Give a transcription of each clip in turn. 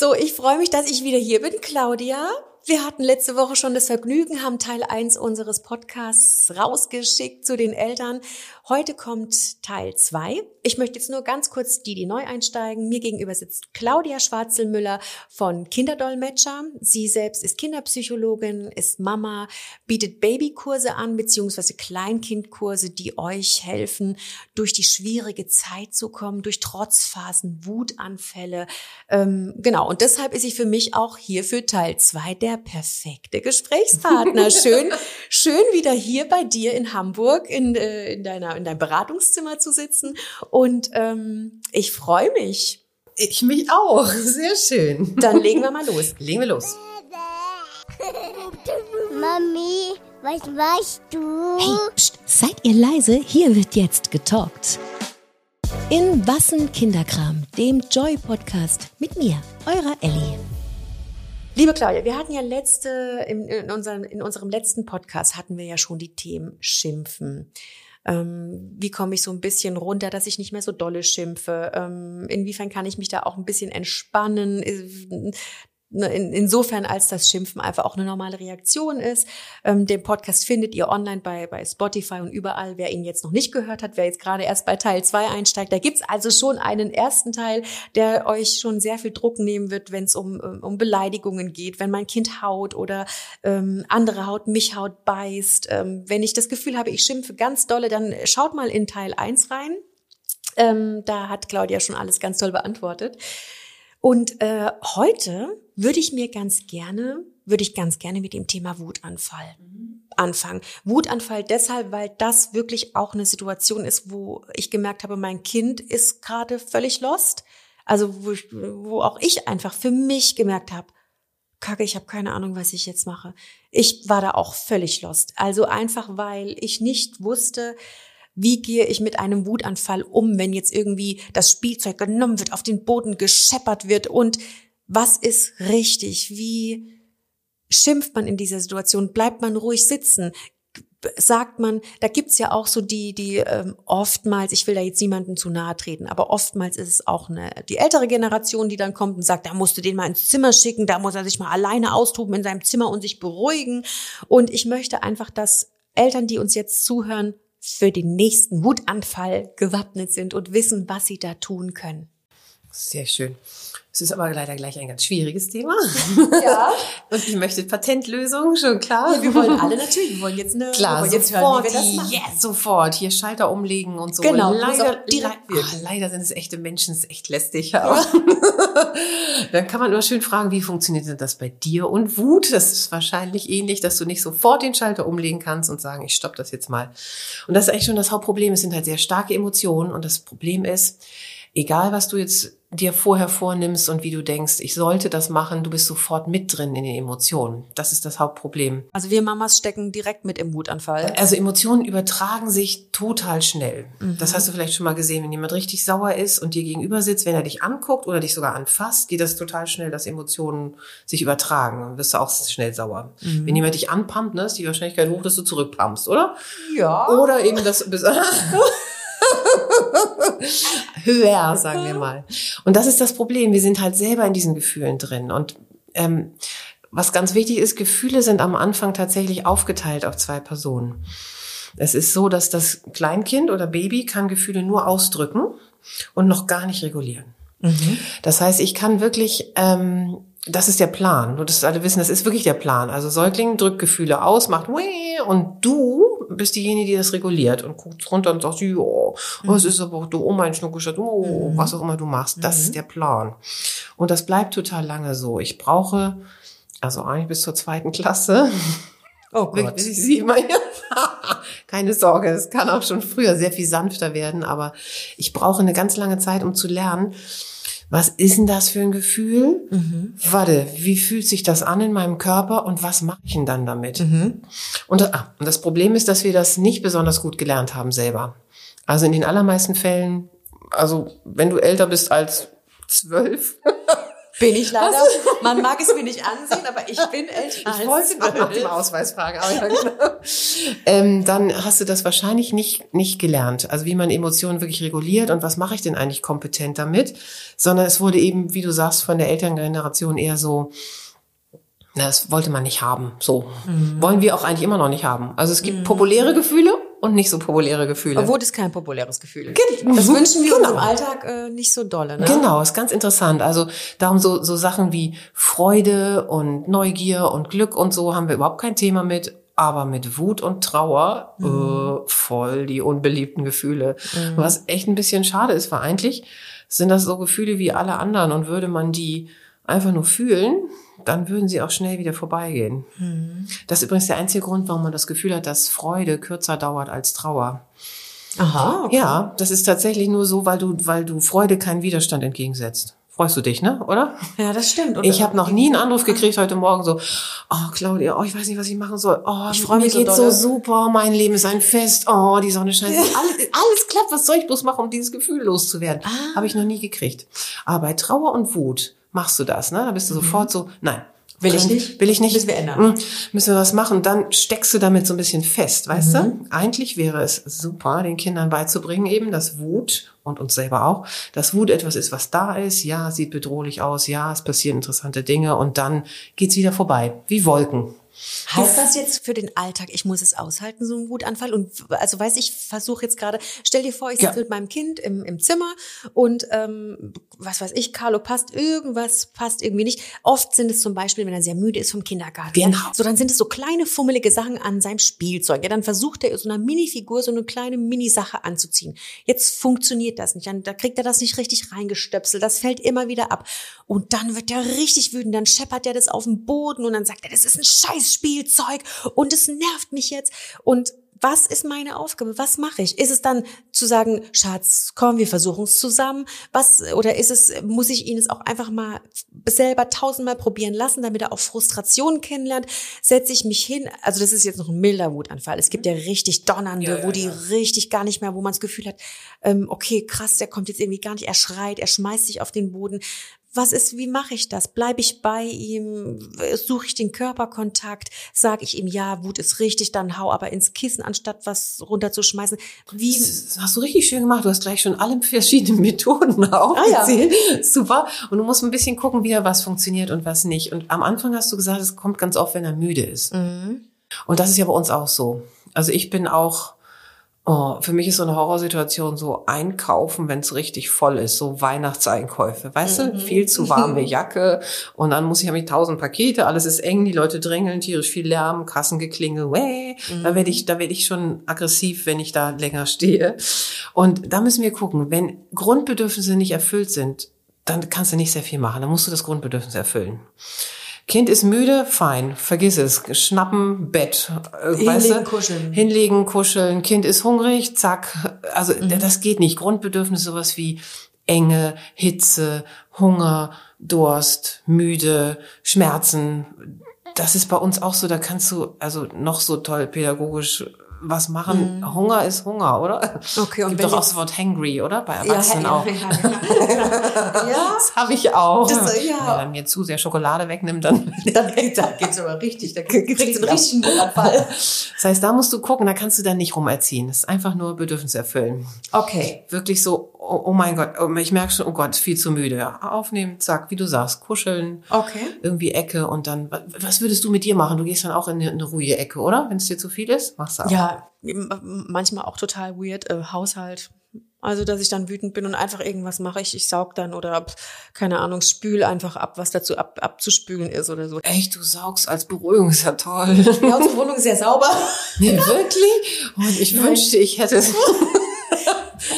So, ich freue mich, dass ich wieder hier bin, Claudia. Wir hatten letzte Woche schon das Vergnügen, haben Teil 1 unseres Podcasts rausgeschickt zu den Eltern. Heute kommt Teil 2. Ich möchte jetzt nur ganz kurz die, die neu einsteigen. Mir gegenüber sitzt Claudia Schwarzelmüller von Kinderdolmetscher. Sie selbst ist Kinderpsychologin, ist Mama, bietet Babykurse an, beziehungsweise Kleinkindkurse, die euch helfen, durch die schwierige Zeit zu kommen, durch Trotzphasen, Wutanfälle. Ähm, genau, und deshalb ist sie für mich auch hier für Teil 2 der perfekte Gesprächspartner. Schön, schön wieder hier bei dir in Hamburg in, äh, in, deiner, in deinem Beratungszimmer zu sitzen. Und ähm, ich freue mich. Ich mich auch. Sehr schön. Dann legen wir mal los. Legen wir los. Mami, was machst du? Hey, pst, seid ihr leise? Hier wird jetzt getalkt. In Wassen Kinderkram, dem Joy-Podcast mit mir, eurer Ellie. Liebe Claudia, wir hatten ja letzte, in, in, unseren, in unserem letzten Podcast hatten wir ja schon die Themen Schimpfen. Ähm, wie komme ich so ein bisschen runter, dass ich nicht mehr so dolle schimpfe? Ähm, inwiefern kann ich mich da auch ein bisschen entspannen? Ne, in, insofern, als das Schimpfen einfach auch eine normale Reaktion ist. Ähm, den Podcast findet ihr online bei, bei Spotify und überall. Wer ihn jetzt noch nicht gehört hat, wer jetzt gerade erst bei Teil zwei einsteigt, da gibt's also schon einen ersten Teil, der euch schon sehr viel Druck nehmen wird, wenn es um, um Beleidigungen geht, wenn mein Kind haut oder ähm, andere haut, mich haut, beißt. Ähm, wenn ich das Gefühl habe, ich schimpfe ganz dolle, dann schaut mal in Teil eins rein. Ähm, da hat Claudia schon alles ganz toll beantwortet. Und äh, heute würde ich mir ganz gerne, würde ich ganz gerne mit dem Thema Wutanfall anfangen. Wutanfall deshalb, weil das wirklich auch eine Situation ist, wo ich gemerkt habe, mein Kind ist gerade völlig lost. Also wo, ich, wo auch ich einfach für mich gemerkt habe, Kacke, ich habe keine Ahnung, was ich jetzt mache. Ich war da auch völlig lost. Also einfach, weil ich nicht wusste, wie gehe ich mit einem Wutanfall um, wenn jetzt irgendwie das Spielzeug genommen wird, auf den Boden gescheppert wird und was ist richtig? Wie schimpft man in dieser Situation? Bleibt man ruhig sitzen? sagt man, da gibt's ja auch so die, die ähm, oftmals, ich will da jetzt niemanden zu nahe treten, aber oftmals ist es auch eine, die ältere Generation, die dann kommt und sagt, da musst du den mal ins Zimmer schicken, da muss er sich mal alleine austoben in seinem Zimmer und sich beruhigen. Und ich möchte einfach, dass Eltern, die uns jetzt zuhören, für den nächsten Wutanfall gewappnet sind und wissen, was sie da tun können. Sehr schön. Es ist aber leider gleich ein ganz schwieriges Thema. Ja. Und ich möchte Patentlösungen, schon klar. Ja, wir wollen alle natürlich, wir wollen jetzt eine, klar, wir jetzt sofort, hören, wie wir das yes, sofort, hier Schalter umlegen und so. Genau, leider, direkt le ach, leider sind es echte Menschen, es ist echt lästig. Ja. Dann kann man nur schön fragen, wie funktioniert denn das bei dir und Wut? Das ist wahrscheinlich ähnlich, dass du nicht sofort den Schalter umlegen kannst und sagen, ich stopp das jetzt mal. Und das ist eigentlich schon das Hauptproblem. Es sind halt sehr starke Emotionen und das Problem ist, egal was du jetzt dir vorher vornimmst und wie du denkst, ich sollte das machen, du bist sofort mit drin in den Emotionen. Das ist das Hauptproblem. Also wir Mamas stecken direkt mit im Wutanfall. Also Emotionen übertragen sich total schnell. Mhm. Das hast du vielleicht schon mal gesehen, wenn jemand richtig sauer ist und dir gegenüber sitzt, wenn er dich anguckt oder dich sogar anfasst, geht das total schnell, dass Emotionen sich übertragen. Dann wirst du auch schnell sauer. Mhm. Wenn jemand dich anpumpt, ne, ist die Wahrscheinlichkeit hoch, dass du zurückpumpst, oder? Ja. Oder eben das höher, sagen wir mal. Und das ist das Problem. Wir sind halt selber in diesen Gefühlen drin. Und ähm, was ganz wichtig ist, Gefühle sind am Anfang tatsächlich aufgeteilt auf zwei Personen. Es ist so, dass das Kleinkind oder Baby kann Gefühle nur ausdrücken und noch gar nicht regulieren. Mhm. Das heißt, ich kann wirklich, ähm, das ist der Plan. Nur, dass alle wissen, das ist wirklich der Plan. Also Säugling drückt Gefühle aus, macht und du bist diejenige, die das reguliert und guckt runter und sagt, ja, was ist aber auch du, oh mein Schnuckelstadt, oh, mhm. was auch immer du machst. Das mhm. ist der Plan. Und das bleibt total lange so. Ich brauche, also eigentlich bis zur zweiten Klasse. Oh Gott. Ich sie immer Keine Sorge, es kann auch schon früher sehr viel sanfter werden, aber ich brauche eine ganz lange Zeit, um zu lernen, was ist denn das für ein Gefühl? Mhm. Warte, wie fühlt sich das an in meinem Körper und was mache ich denn dann damit? Mhm. Und, ah, und das Problem ist, dass wir das nicht besonders gut gelernt haben selber. Also in den allermeisten Fällen, also wenn du älter bist als zwölf, Bin ich leider. Man mag es mir nicht ansehen, aber ich bin älter Ich wollte noch nach dem Ausweis fragen. Aber ja, genau. ähm, dann hast du das wahrscheinlich nicht, nicht gelernt. Also wie man Emotionen wirklich reguliert und was mache ich denn eigentlich kompetent damit? Sondern es wurde eben, wie du sagst, von der Elterngeneration eher so, das wollte man nicht haben. So. Mhm. Wollen wir auch eigentlich immer noch nicht haben. Also es gibt populäre Gefühle und nicht so populäre Gefühle. Obwohl das kein populäres Gefühl ist. Gen- Das wünschen wir genau. uns im Alltag äh, nicht so dolle. Ne? Genau, ist ganz interessant. Also darum so, so Sachen wie Freude und Neugier und Glück und so haben wir überhaupt kein Thema mit. Aber mit Wut und Trauer, äh, voll die unbeliebten Gefühle. Was echt ein bisschen schade ist, weil eigentlich sind das so Gefühle wie alle anderen und würde man die einfach nur fühlen, dann würden sie auch schnell wieder vorbeigehen. Das ist übrigens der einzige Grund, warum man das Gefühl hat, dass Freude kürzer dauert als Trauer. Aha. Okay. Ja, das ist tatsächlich nur so, weil du, weil du Freude keinen Widerstand entgegensetzt. Freust du dich, ne? Oder? Ja, das stimmt. Und Ich habe noch nie einen Anruf gekriegt heute Morgen so, oh Claudia, oh, ich weiß nicht, was ich machen soll. Oh, Ich freu mich mir so geht's dolle. so super, mein Leben ist ein Fest. Oh, die Sonne scheint. Alles, alles klappt, was soll ich bloß machen, um dieses Gefühl loszuwerden? Ah. Habe ich noch nie gekriegt. Aber bei Trauer und Wut machst du das, ne? Da bist du sofort so, nein. Mhm. Will ich nicht. Will ich nicht. Müssen wir ändern. Hm, Müssen wir was machen. Dann steckst du damit so ein bisschen fest, weißt Mhm. du? Eigentlich wäre es super, den Kindern beizubringen eben, dass Wut und uns selber auch, dass Wut etwas ist, was da ist. Ja, sieht bedrohlich aus. Ja, es passieren interessante Dinge und dann geht's wieder vorbei. Wie Wolken. Heißt das jetzt für den Alltag, ich muss es aushalten, so einen Wutanfall? Und also weiß ich, versuche jetzt gerade, stell dir vor, ich Ja. sitze mit meinem Kind im, im Zimmer und ähm, was weiß ich, Carlo passt irgendwas, passt irgendwie nicht. Oft sind es zum Beispiel, wenn er sehr müde ist vom Kindergarten. Genau. So, dann sind es so kleine fummelige Sachen an seinem Spielzeug. Ja, dann versucht er so einer Minifigur so eine kleine Minisache anzuziehen. Jetzt funktioniert das nicht. Dann, da kriegt er das nicht richtig reingestöpselt. Das fällt immer wieder ab. Und dann wird er richtig wütend. Dann scheppert er das auf den Boden und dann sagt er, das ist ein scheiß Spielzeug und es nervt mich jetzt. Und was ist meine Aufgabe? Was mache ich? Ist es dann zu sagen, Schatz, komm, wir versuchen es zusammen? Was, oder ist es, muss ich ihn es auch einfach mal selber tausendmal probieren lassen, damit er auch Frustrationen kennenlernt? Setze ich mich hin? Also das ist jetzt noch ein milder Wutanfall. Es gibt ja richtig donnernde, Ja, ja, wo die ja. richtig gar nicht mehr, wo man das Gefühl hat, ähm, okay, krass, der kommt jetzt irgendwie gar nicht, er schreit, er schmeißt sich auf den Boden. Was ist, wie mache ich das? Bleibe ich bei ihm? Suche ich den Körperkontakt? Sage ich ihm, ja, Wut ist richtig, dann hau aber ins Kissen, anstatt was runterzuschmeißen. Wie, Das hast du richtig schön gemacht. Du hast gleich schon alle verschiedenen Methoden Ah, ja. aufgezählt. Super. Und du musst ein bisschen gucken, wieder was funktioniert und was nicht. Und am Anfang hast du gesagt, es kommt ganz oft, wenn er müde ist. Mhm. Und das ist ja bei uns auch so. Also ich bin auch, oh, für mich ist so eine Horrorsituation so einkaufen, wenn es richtig voll ist, so Weihnachtseinkäufe, weißt Mhm. du? Viel zu warme Jacke und dann muss ich, habe ich tausend Pakete, alles ist eng, die Leute drängeln, tierisch viel Lärm, Kassengeklingel, wäh. Mhm. Da werde ich, da werde ich schon aggressiv, wenn ich da länger stehe. Und da müssen wir gucken, wenn Grundbedürfnisse nicht erfüllt sind, dann kannst du nicht sehr viel machen, dann musst du das Grundbedürfnis erfüllen. Kind ist müde, fein, vergiss es. Schnappen, Bett. Äh, Hinlegen, kuscheln. Hinlegen, kuscheln. Kind ist hungrig, zack. Also Mhm. das geht nicht. Grundbedürfnisse sowas wie Enge, Hitze, Hunger, Durst, müde, Schmerzen. Das ist bei uns auch so, da kannst du also noch so toll pädagogisch was machen. Hunger ist Hunger, oder? Mhm. Okay, und Gibt doch auch das Wort hangry, oder? Bei Erwachsenen ja, auch. ja, ja, ja. Das habe ich auch. Das, äh, ja. Wenn mir zu sehr Schokolade wegnimmt, dann. Dann, dann geht's aber richtig, dann kriegst du einen richtigen Wutanfall. Das heißt, da musst du gucken, da kannst du dann nicht rumerziehen. Das ist einfach nur Bedürfnis erfüllen. Okay. Wirklich so, oh, oh mein Gott, oh, ich merke schon, oh Gott, viel zu müde. Aufnehmen, zack, wie du sagst, kuscheln, Okay. irgendwie Ecke und dann, wa- was würdest du mit dir machen? Du gehst dann auch in eine, eine ruhige Ecke, oder? Wenn es dir zu viel ist, machst du auch. Ja, manchmal auch total weird, äh, Haushalt. Also, dass ich dann wütend bin und einfach irgendwas mache. Ich, ich saug dann oder, keine Ahnung, spül einfach ab, was dazu ab, abzuspülen ist oder so. Echt, du saugst als Beruhigung, ist ja toll. Ja, unsere Wohnung ist sehr sauber. nee, wirklich? Und ich wünschte, ich hätte es.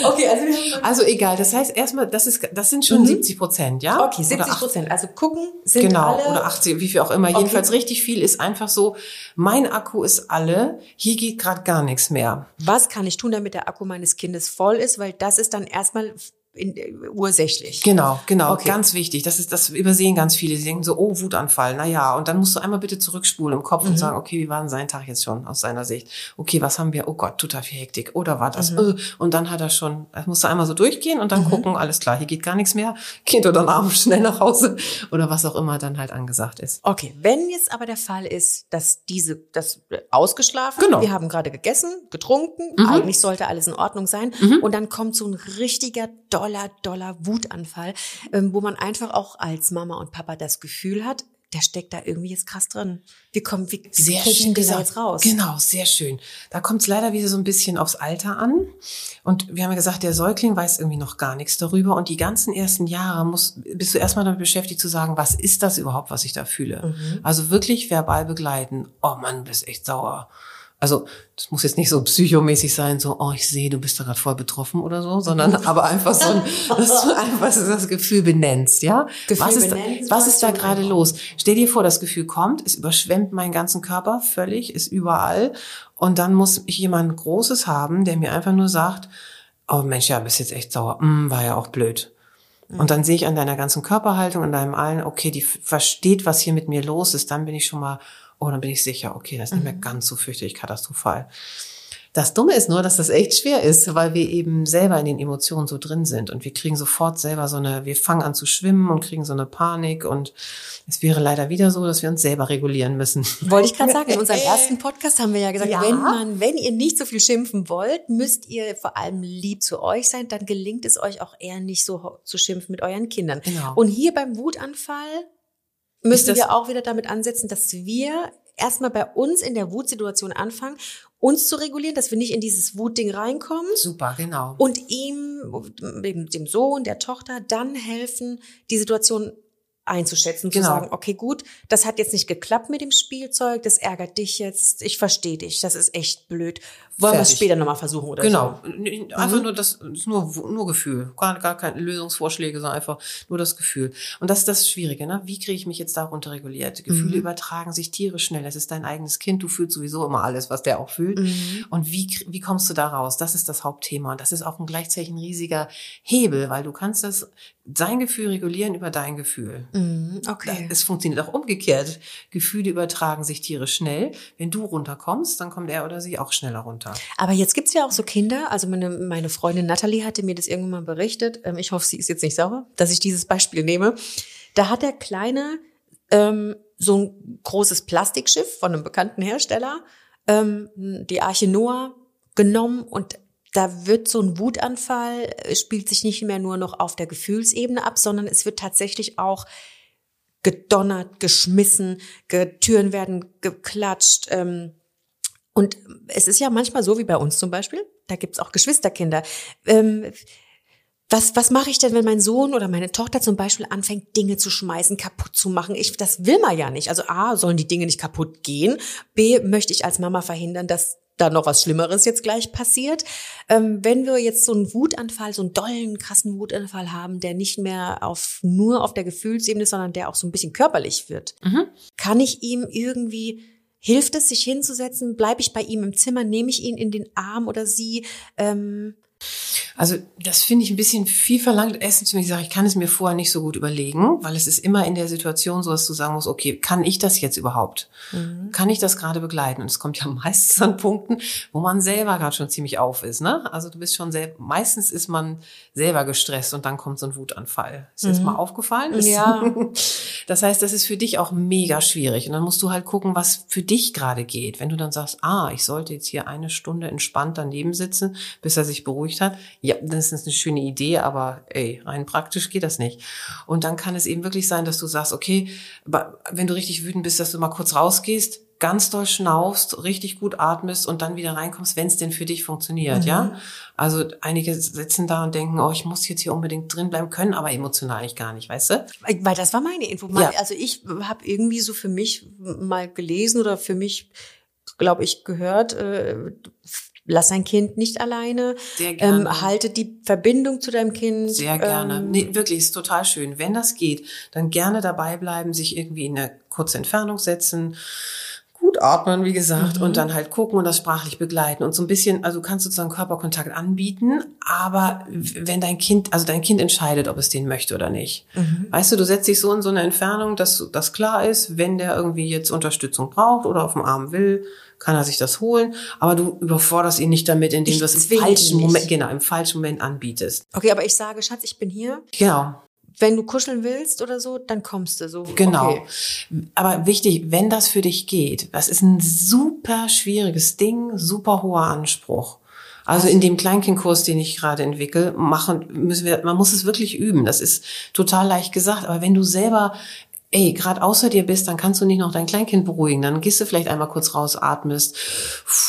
Okay, also Also egal, das heißt erstmal, das ist, das sind schon 70 Prozent, ja? Mhm. Okay, Oder 70 ach- Prozent. Also gucken sind Genau, alle. oder 80, wie viel auch immer. Jedenfalls richtig viel ist einfach so, mein Akku ist alle, hier geht gerade gar nichts mehr. Was kann ich tun, damit der Akku meines Kindes voll ist? Weil das ist dann erstmal in, äh, ursächlich. Genau, genau, Okay. ganz wichtig. Das ist, das übersehen ganz viele. Sie denken so, oh, Wutanfall, na ja. Und dann musst du einmal bitte zurückspulen im Kopf und sagen, okay, wie war denn sein Tag jetzt schon aus seiner Sicht? Okay, was haben wir? Oh Gott, total viel Hektik. Oder war das? Äh, Und dann hat er schon, das musst du einmal so durchgehen und dann gucken, alles klar, hier geht gar nichts mehr. Kind oder Abend schnell nach Hause oder was auch immer dann halt angesagt ist. Okay, wenn jetzt aber der Fall ist, dass diese, das äh, ausgeschlafen, Genau. wir haben gerade gegessen, getrunken, Mhm. eigentlich sollte alles in Ordnung sein und dann kommt so ein richtiger doller, doller Wutanfall, ähm, wo man einfach auch als Mama und Papa das Gefühl hat, der steckt da irgendwie jetzt krass drin. Wie kommen, wie, wie Sehr schön wir gesagt. jetzt raus? Genau, sehr schön. Da kommt es leider wieder so ein bisschen aufs Alter an. Und wir haben ja gesagt, der Säugling weiß irgendwie noch gar nichts darüber. Und die ganzen ersten Jahre muss, bist du erstmal damit beschäftigt zu sagen, was ist das überhaupt, was ich da fühle? Also wirklich verbal begleiten. Oh Mann, du bist echt sauer. Also das muss jetzt nicht so psychomäßig sein, so, oh, ich sehe, du bist da gerade voll betroffen oder so, sondern aber einfach so, ein, dass du einfach das Gefühl benennst, ja? Gefühl was ist, benennst, was ist da gerade einbauen. los? Stell dir vor, das Gefühl kommt, es überschwemmt meinen ganzen Körper völlig, ist überall. Und dann muss ich jemand Großes haben, der mir einfach nur sagt, oh Mensch, ja, bist jetzt echt sauer. Hm, war ja auch blöd. Und dann sehe ich an deiner ganzen Körperhaltung, an deinem allen, okay, die versteht, was hier mit mir los ist. Dann bin ich schon mal, oh, dann bin ich sicher, okay, das ist nicht mehr ganz so fürchterlich katastrophal. Das Dumme ist nur, dass das echt schwer ist, weil wir eben selber in den Emotionen so drin sind und wir kriegen sofort selber so eine, wir fangen an zu schwimmen und kriegen so eine Panik und es wäre leider wieder so, dass wir uns selber regulieren müssen. Wollte ich gerade sagen, in unserem ersten Podcast haben wir ja gesagt, Ja. wenn man, wenn ihr nicht so viel schimpfen wollt, müsst ihr vor allem lieb zu euch sein, dann gelingt es euch auch eher nicht so zu schimpfen mit euren Kindern. Genau. Und hier beim Wutanfall müssen wir auch wieder damit ansetzen, dass wir erstmal bei uns in der Wutsituation anfangen, uns zu regulieren, dass wir nicht in dieses Wutding reinkommen Super, genau. und ihm, dem, dem Sohn, der Tochter, dann helfen, die Situation einzuschätzen, Genau. zu sagen, okay, gut, das hat jetzt nicht geklappt mit dem Spielzeug, das ärgert dich jetzt, ich verstehe dich, das ist echt blöd. Wollen wir es später nochmal versuchen oder Genau, so? einfach nur das, das ist nur, nur Gefühl, gar, gar keine Lösungsvorschläge, sondern einfach nur das Gefühl. Und das ist das Schwierige, ne? Wie kriege ich mich jetzt darunter reguliert? Gefühle übertragen sich tierisch schnell. Es ist dein eigenes Kind, du fühlst sowieso immer alles, was der auch fühlt. Und wie, wie kommst du da raus? Das ist das Hauptthema. Und das ist auch ein gleichzeitig ein riesiger Hebel, weil du kannst das, sein Gefühl regulieren über dein Gefühl. Mhm, okay. Es funktioniert auch umgekehrt. Gefühle übertragen sich tierisch schnell. Wenn du runterkommst, dann kommt er oder sie auch schneller runter. Aber jetzt gibt's ja auch so Kinder, also meine, meine Freundin Natalie hatte mir das irgendwann mal berichtet, ähm, ich hoffe, sie ist jetzt nicht sauer, dass ich dieses Beispiel nehme. Da hat der Kleine ähm, so ein großes Plastikschiff von einem bekannten Hersteller, ähm, die Arche Noah, genommen und da wird so ein Wutanfall, äh, spielt sich nicht mehr nur noch auf der Gefühlsebene ab, sondern es wird tatsächlich auch gedonnert, geschmissen, ge Türen werden geklatscht. Ähm, und es ist ja manchmal so wie bei uns zum Beispiel, da gibt's auch Geschwisterkinder. Ähm, was, was mache ich denn, wenn mein Sohn oder meine Tochter zum Beispiel anfängt, Dinge zu schmeißen, kaputt zu machen? Ich, das will man ja nicht. Also A, sollen die Dinge nicht kaputt gehen. B, möchte ich als Mama verhindern, dass da noch was Schlimmeres jetzt gleich passiert. Ähm, wenn wir jetzt so einen Wutanfall, so einen dollen, krassen Wutanfall haben, der nicht mehr auf, nur auf der Gefühlsebene, sondern der auch so ein bisschen körperlich wird, kann ich ihm irgendwie, hilft es, sich hinzusetzen? Bleibe ich bei ihm im Zimmer? Nehme ich ihn in den Arm oder sie? Ähm, Also das finde ich ein bisschen viel verlangt. Erstens, wenn ich sage, ich kann es mir vorher nicht so gut überlegen, weil es ist immer in der Situation so, dass du sagen musst, okay, kann ich das jetzt überhaupt? Kann ich das gerade begleiten? Und es kommt ja meistens an Punkten, wo man selber gerade schon ziemlich auf ist. Ne? Also du bist schon sehr, meistens ist man selber gestresst und dann kommt so ein Wutanfall. Ist dir das mal aufgefallen? Ist- Ja. Das heißt, das ist für dich auch mega schwierig. Und dann musst du halt gucken, was für dich gerade geht. Wenn du dann sagst, ah, ich sollte jetzt hier eine Stunde entspannt daneben sitzen, bis er sich beruhigt hat. Ja, das ist eine schöne Idee, aber ey, rein praktisch geht das nicht. Und dann kann es eben wirklich sein, dass du sagst, okay, wenn du richtig wütend bist, dass du mal kurz rausgehst, ganz doll schnaufst, richtig gut atmest und dann wieder reinkommst, wenn es denn für dich funktioniert, ja? Also einige sitzen da und denken, oh, ich muss jetzt hier unbedingt drin bleiben können, aber emotional eigentlich gar nicht, weißt du? Weil das war meine Info. Ja. Also ich habe irgendwie so für mich mal gelesen oder für mich, glaube ich, gehört, äh, lass dein Kind nicht alleine. Sehr gerne. Ähm, halte die Verbindung zu deinem Kind. Sehr gerne. Ähm, nee, wirklich, ist total schön. Wenn das geht, dann gerne dabei bleiben, sich irgendwie in eine kurze Entfernung setzen, gut atmen, wie gesagt, mhm. und dann halt gucken und das sprachlich begleiten und so ein bisschen, also du kannst sozusagen Körperkontakt anbieten, aber wenn dein Kind, also dein Kind entscheidet, ob es den möchte oder nicht. Mhm. Weißt du, du setzt dich so in so eine Entfernung, dass das klar ist, wenn der irgendwie jetzt Unterstützung braucht oder auf dem Arm will, kann er sich das holen, aber du überforderst ihn nicht damit, indem du es im falschen Moment, genau, im falschen Moment anbietest. Okay, aber ich sage, Schatz, ich bin hier. Genau wenn du kuscheln willst oder so, dann kommst du so. Genau. Okay. Aber wichtig, wenn das für dich geht, das ist ein super schwieriges Ding, super hoher Anspruch. Also in dem Kleinkindkurs, den ich gerade entwickle, machen müssen wir, man muss es wirklich üben. Das ist total leicht gesagt. Aber wenn du selber ey, gerade außer dir bist, dann kannst du nicht noch dein Kleinkind beruhigen. Dann gehst du vielleicht einmal kurz raus, atmest,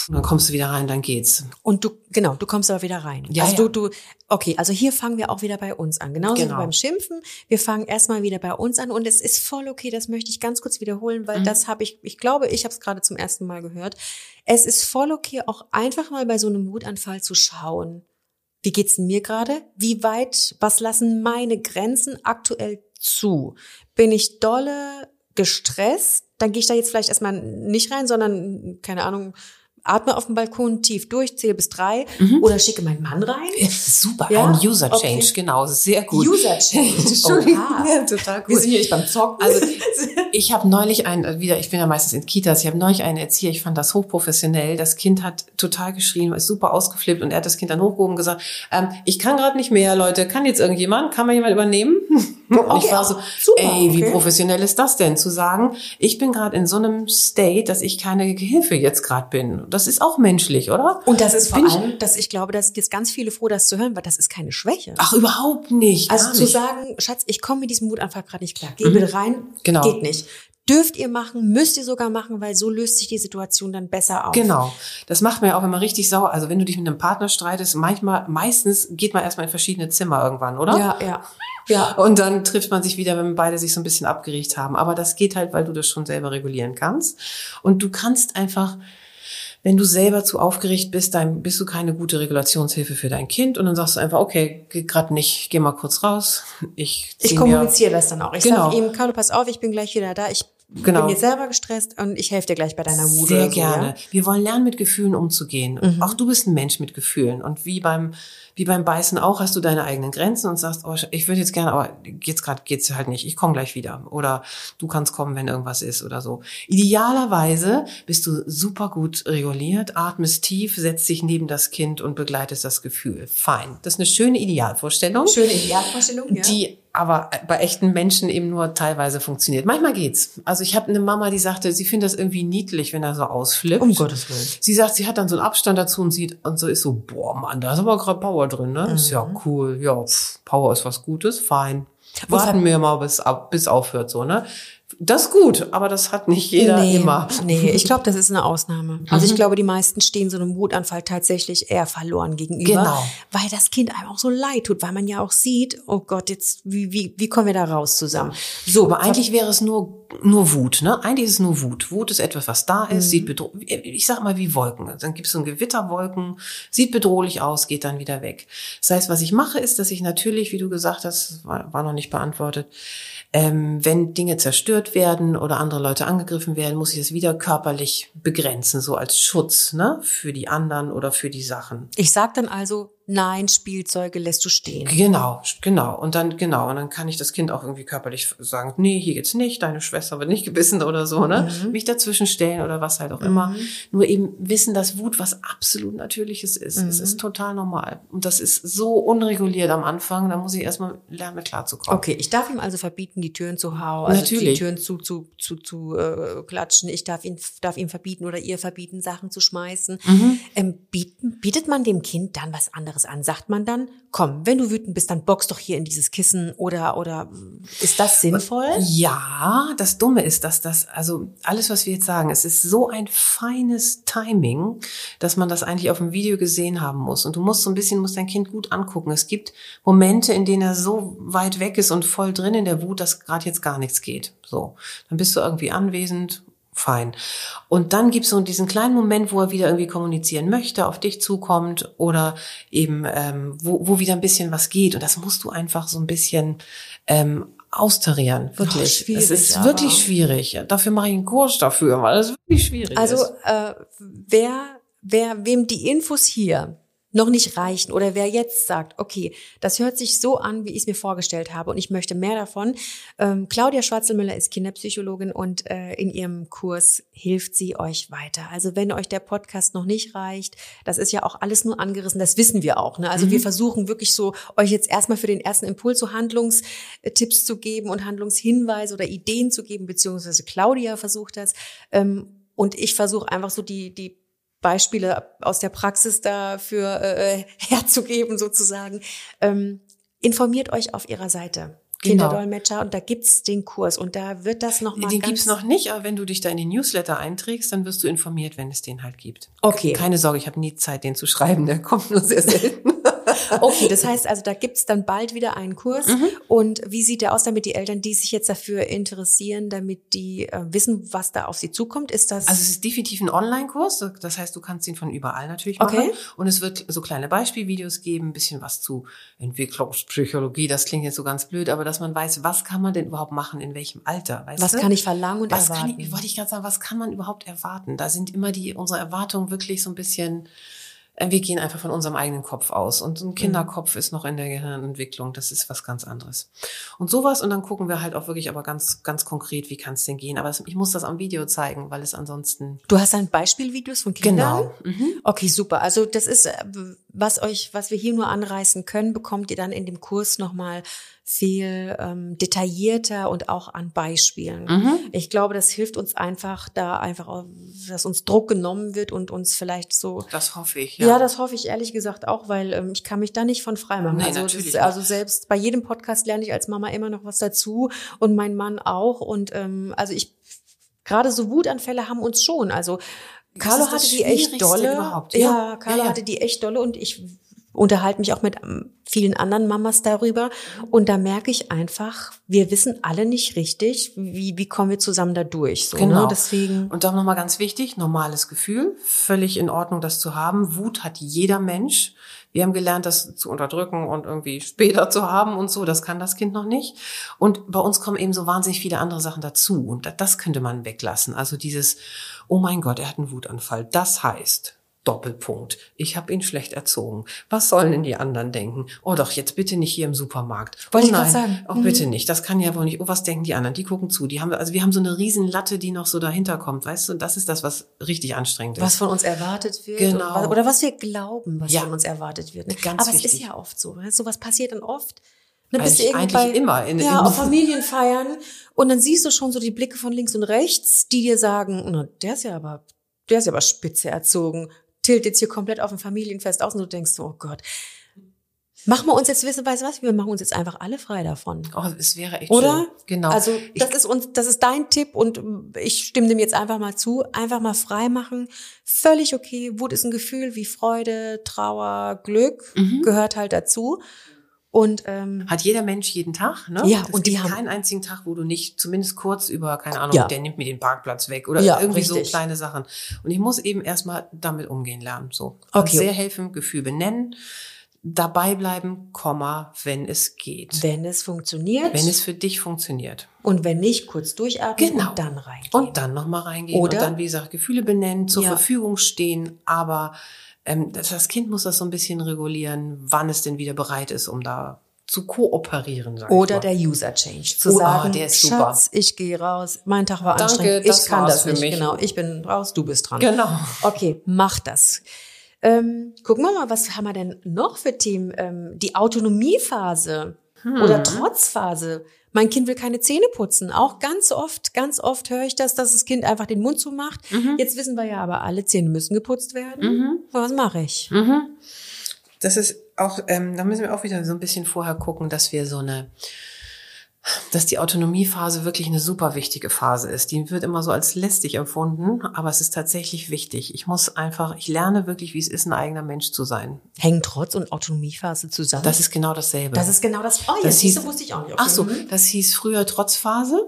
dann kommst du wieder rein, dann geht's. Und du, genau, du kommst aber wieder rein. Ja, also ja. du, du, okay, also hier fangen wir auch wieder bei uns an. Genauso genau. wie beim Schimpfen. Wir fangen erstmal wieder bei uns an und es ist voll okay, das möchte ich ganz kurz wiederholen, weil mhm. das habe ich, ich glaube, ich habe es gerade zum ersten Mal gehört. Es ist voll okay, auch einfach mal bei so einem Wutanfall zu schauen. Wie geht's denn mir gerade? Wie weit, was lassen meine Grenzen aktuell zu? Bin ich dolle gestresst, dann gehe ich da jetzt vielleicht erstmal nicht rein, sondern, keine Ahnung, atme auf dem Balkon tief durch, zähle bis drei mhm. oder schicke meinen Mann rein. Super, ja? ein User Change, okay. genau, sehr gut. User Change, Entschuldigung. Ja, total gut. Wir sind hier nicht beim Zocken. Also ich habe neulich einen, äh, wieder, ich bin ja meistens in Kitas, ich habe neulich einen Erzieher, ich fand das hochprofessionell. Das Kind hat total geschrien, ist super ausgeflippt und er hat das Kind dann hochgehoben und gesagt, ähm, ich kann gerade nicht mehr, Leute, kann jetzt irgendjemand, kann man jemand übernehmen? Und okay, ich war so, super, ey, wie okay. professionell ist das denn, zu sagen, ich bin gerade in so einem State, dass ich keine Hilfe jetzt gerade bin. Das ist auch menschlich, oder? Und das ist vor bin allem, dass ich glaube, dass jetzt ganz viele froh, das zu hören, weil das ist keine Schwäche. Ach, überhaupt nicht. Also zu sagen, Schatz, ich komme mit diesem Wutanfall gerade nicht klar. Geh mhm. bitte rein. Genau. Geht nicht. Dürft ihr machen, müsst ihr sogar machen, weil so löst sich die Situation dann besser auf. Genau. Das macht man ja auch, man richtig sauer, also wenn du dich mit einem Partner streitest, manchmal, meistens geht man erstmal in verschiedene Zimmer irgendwann, oder? Ja, ja. Ja. Und dann trifft man sich wieder, wenn beide sich so ein bisschen abgeriecht haben. Aber das geht halt, weil du das schon selber regulieren kannst. Und du kannst einfach, wenn du selber zu aufgeregt bist, dann bist du keine gute Regulationshilfe für dein Kind und dann sagst du einfach, okay, geht gerade nicht, geh mal kurz raus. Ich, ich kommuniziere das dann auch. Ich genau. sage ihm, Carlo, pass auf, ich bin gleich wieder da. Ich genau. bin jetzt selber gestresst und ich helfe dir gleich bei deiner Wut. Sehr so, gerne. Ja? Wir wollen lernen, mit Gefühlen umzugehen. Mhm. Auch du bist ein Mensch mit Gefühlen. Und wie beim wie beim Beißen auch, hast du deine eigenen Grenzen und sagst, oh, ich würde jetzt gerne, aber jetzt gerade geht's halt nicht. Ich komme gleich wieder. Oder du kannst kommen, wenn irgendwas ist oder so. Idealerweise bist du super gut reguliert, atmest tief, setzt dich neben das Kind und begleitest das Gefühl. Fein. Das ist eine schöne Idealvorstellung. Schöne Idealvorstellung, ja. Die aber bei echten Menschen eben nur teilweise funktioniert. Manchmal geht's. Also ich habe eine Mama, die sagte, sie findet das irgendwie niedlich, wenn er so ausflippt. Um Gottes Willen. Sie sagt, sie hat dann so einen Abstand dazu und sieht und so ist so, boah Mann, da ist aber gerade Power drin, ne? Mhm. Ist ja mhm. cool. Ja, pff, Power ist was Gutes, fein. Warten wir mal, bis, bis aufhört, so, ne? Das ist gut, aber das hat nicht jeder nee, immer. Nee, ich glaube, das ist eine Ausnahme. Also ich mhm. glaube, die meisten stehen so einem Wutanfall tatsächlich eher verloren gegenüber, genau. weil das Kind einem auch so leid tut, weil man ja auch sieht, oh Gott, jetzt wie wie wie kommen wir da raus zusammen? So, aber eigentlich wäre es nur nur Wut, ne? Eigentlich ist es nur Wut. Wut ist etwas, was da ist, mhm. sieht bedrohlich, ich sag mal wie Wolken. Dann gibt es so ein Gewitterwolken, sieht bedrohlich aus, geht dann wieder weg. Das heißt, was ich mache, ist, dass ich natürlich, wie du gesagt hast, war, war noch nicht beantwortet, ähm, wenn Dinge zerstört werden oder andere Leute angegriffen werden, muss ich es wieder körperlich begrenzen, so als Schutz ne, für die anderen oder für die Sachen. Ich sag dann also, nein, Spielzeuge lässt du stehen. Genau, genau. Und dann, genau, und dann kann ich das Kind auch irgendwie körperlich sagen, nee, hier geht's nicht, deine Schwester wird nicht gebissen oder so, ne? Mhm. Mich dazwischen stellen oder was halt auch mhm. immer. Nur eben wissen, dass Wut was absolut Natürliches ist. Mhm. Es ist total normal. Und das ist so unreguliert am Anfang, da muss ich erstmal lernen, mit klarzukommen. Okay, ich darf ihm also verbieten, die Türen zu hauen, also Natürlich. die Türen zu, zu, zu, zu äh, klatschen. Ich darf ihn, darf ihm verbieten oder ihr verbieten, Sachen zu schmeißen. Mhm. Ähm, bieten, bietet man dem Kind dann was anderes anderes an? Sagt man dann, komm, wenn du wütend bist, dann box doch hier in dieses Kissen oder, oder ist das sinnvoll? Ja, das Dumme ist, dass das, also alles, was wir jetzt sagen, es ist so ein feines Timing, dass man das eigentlich auf dem Video gesehen haben muss. Und du musst so ein bisschen, musst dein Kind gut angucken. Es gibt Momente, in denen er so weit weg ist und voll drin in der Wut, dass gerade jetzt gar nichts geht. So. Dann bist du irgendwie anwesend fein. Und dann gibt's so diesen kleinen Moment, wo er wieder irgendwie kommunizieren möchte, auf dich zukommt oder eben, ähm, wo, wo wieder ein bisschen was geht. Und das musst du einfach so ein bisschen ähm, austarieren, wirklich. Oh, schwierig, es ist aber- wirklich schwierig. Dafür mache ich einen Kurs dafür, weil es wirklich schwierig Also ist. äh, wer, wer, wem die Infos hier noch nicht reichen oder wer jetzt sagt, okay, das hört sich so an, wie ich es mir vorgestellt habe und ich möchte mehr davon. Ähm, Claudia Schwarzelmüller ist Kinderpsychologin und äh, in ihrem Kurs hilft sie euch weiter. Also wenn euch der Podcast noch nicht reicht, das ist ja auch alles nur angerissen, das wissen wir auch. Ne? Also wir versuchen wirklich so, euch jetzt erstmal für den ersten Impuls so Handlungstipps zu geben und Handlungshinweise oder Ideen zu geben, beziehungsweise Claudia versucht das. Ähm, und ich versuche einfach so die, die Beispiele aus der Praxis dafür äh, herzugeben, sozusagen. Ähm, informiert euch auf ihrer Seite. Genau. Kinderdolmetscher und da gibt's den Kurs und da wird das nochmal Den gibt's noch nicht, aber wenn du dich da in den Newsletter einträgst, dann wirst du informiert, wenn es den halt gibt. Okay. Keine Sorge, ich habe nie Zeit, den zu schreiben. Der kommt nur sehr selten. Okay, das heißt also, da gibt's dann bald wieder einen Kurs. Mhm. Und wie sieht der aus, damit die Eltern, die sich jetzt dafür interessieren, damit die äh, wissen, was da auf sie zukommt? Ist das... Also es ist definitiv ein Online-Kurs, das heißt, du kannst ihn von überall natürlich machen. Okay. Und es wird so kleine Beispielvideos geben, ein bisschen was zu Entwicklungspsychologie, das klingt jetzt so ganz blöd, aber dass man weiß, was kann man denn überhaupt machen, in welchem Alter, weißt was du? kann ich verlangen und was erwarten? kann ich, wollte ich gerade sagen, was kann man überhaupt erwarten? Da sind immer die, unsere Erwartungen wirklich so ein bisschen, wir gehen einfach von unserem eigenen Kopf aus. Und ein Kinderkopf ist noch in der Gehirnentwicklung, das ist was ganz anderes. Und sowas, und dann gucken wir halt auch wirklich aber ganz, ganz konkret, wie kann es denn gehen. Aber ich muss das am Video zeigen, weil es ansonsten Du hast dann Beispielvideos von Kindern? Genau. Mhm. Okay, super. Also das ist, äh, was euch, was wir hier nur anreißen können, bekommt ihr dann in dem Kurs nochmal viel ähm, detaillierter und auch an Beispielen. Mhm. Ich glaube, das hilft uns einfach, da einfach, auch, dass uns Druck genommen wird und uns vielleicht so Das hoffe ich, ja. ja. das hoffe ich ehrlich gesagt auch, weil ähm, ich kann mich da nicht von frei machen. Nee, also, natürlich das, also selbst bei jedem Podcast lerne ich als Mama immer noch was dazu und mein Mann auch. Und ähm, also ich gerade so Wutanfälle haben uns schon. Also Carlo hatte die echt dolle. überhaupt. Ja, Ja, Carlo ja, ja. hatte die echt dolle und ich unterhalte mich auch mit ähm, vielen anderen Mamas darüber. Und da merke ich einfach, wir wissen alle nicht richtig, wie, wie kommen wir zusammen da durch. So, Genau. Ne? Deswegen. Und auch nochmal ganz wichtig, normales Gefühl, völlig in Ordnung, das zu haben. Wut hat jeder Mensch. Wir haben gelernt, das zu unterdrücken und irgendwie später zu haben und so. Das kann das Kind noch nicht. Und bei uns kommen eben so wahnsinnig viele andere Sachen dazu. Und da- das könnte man weglassen. Also dieses, oh mein Gott, er hat einen Wutanfall. Das heißt, Doppelpunkt. Ich habe ihn schlecht erzogen. Was sollen denn die anderen denken? Oh doch, jetzt bitte nicht hier im Supermarkt. Wollte oh ich grad nein, sagen. oh Mhm. bitte nicht. Das kann ja wohl nicht. Oh, was denken die anderen? Die gucken zu. Die haben, also wir haben so eine riesen Latte, die noch so dahinter kommt, weißt du? Das ist das, was richtig anstrengend ist. was von uns erwartet wird Genau. oder was wir glauben, was Ja. von uns erwartet wird. Ganz Aber es wichtig. ist ja oft so. Sowas passiert dann oft. Eigentlich- bist du eigentlich immer in- ja, in- auf Familienfeiern und dann siehst du schon so die Blicke von links und rechts, die dir sagen, na, der ist ja aber, der ist ja aber spitze erzogen, tilt jetzt hier komplett auf ein Familienfest aus und du denkst so, oh Gott, machen wir uns jetzt wissen, weißt du was, wir machen uns jetzt einfach alle frei davon. Oh, es wäre echt Oder? schön. Genau. Also Ich- das ist uns, das ist dein Tipp und ich stimme dem jetzt einfach mal zu. Einfach mal frei machen, völlig okay. Wut ist ein Gefühl wie Freude, Trauer, Glück Mhm. gehört halt dazu. Und ähm, hat jeder Mensch jeden Tag, ne? Ja, Es und die gibt haben- keinen einzigen Tag, wo du nicht zumindest kurz über, keine Ahnung, Ja. der nimmt mir den Parkplatz weg oder Ja, irgendwie so richtig. kleine Sachen. Und ich muss eben erstmal damit umgehen lernen. So. Okay. Sehr helfen, Gefühl benennen, dabei bleiben, Komma, wenn es geht. wenn es funktioniert Wenn es für dich funktioniert. und wenn nicht, kurz durchatmen Genau. und dann reingehen. Und dann nochmal reingehen Oder? und dann, wie gesagt, Gefühle benennen, zur Ja. Verfügung stehen, aber ähm, das, das Kind muss das so ein bisschen regulieren, wann es denn wieder bereit ist, um da zu kooperieren. Sag ich Oder mal. der User Change. Zu Oh, sagen, der ist super. Schatz, ich gehe raus, mein Tag war Danke, anstrengend, ich kann das für nicht. mich. Genau, ich bin raus, du bist dran. Genau. Okay, mach das. Ähm, gucken wir mal, was haben wir denn noch für Themen? Ähm, die Autonomiephase Hm. oder Trotzphase. Mein Kind will keine Zähne putzen. Auch ganz oft, ganz oft höre ich das, dass das Kind einfach den Mund zumacht. Mhm. Jetzt wissen wir ja aber, alle Zähne müssen geputzt werden. Was mache ich? Mhm. Das ist auch, ähm, da müssen wir auch wieder so ein bisschen vorher gucken, dass wir so eine, dass die Autonomiephase wirklich eine super wichtige Phase ist. Die wird immer so als lästig empfunden, aber es ist tatsächlich wichtig. Ich muss einfach, ich lerne wirklich, wie es ist, ein eigener Mensch zu sein. Hängen Trotz und Autonomiephase zusammen? Das ist genau dasselbe. das ist genau das. Oh, Das siehst hieß- du, wusste ich auch nicht. Ach so, Mhm. das hieß früher Trotzphase.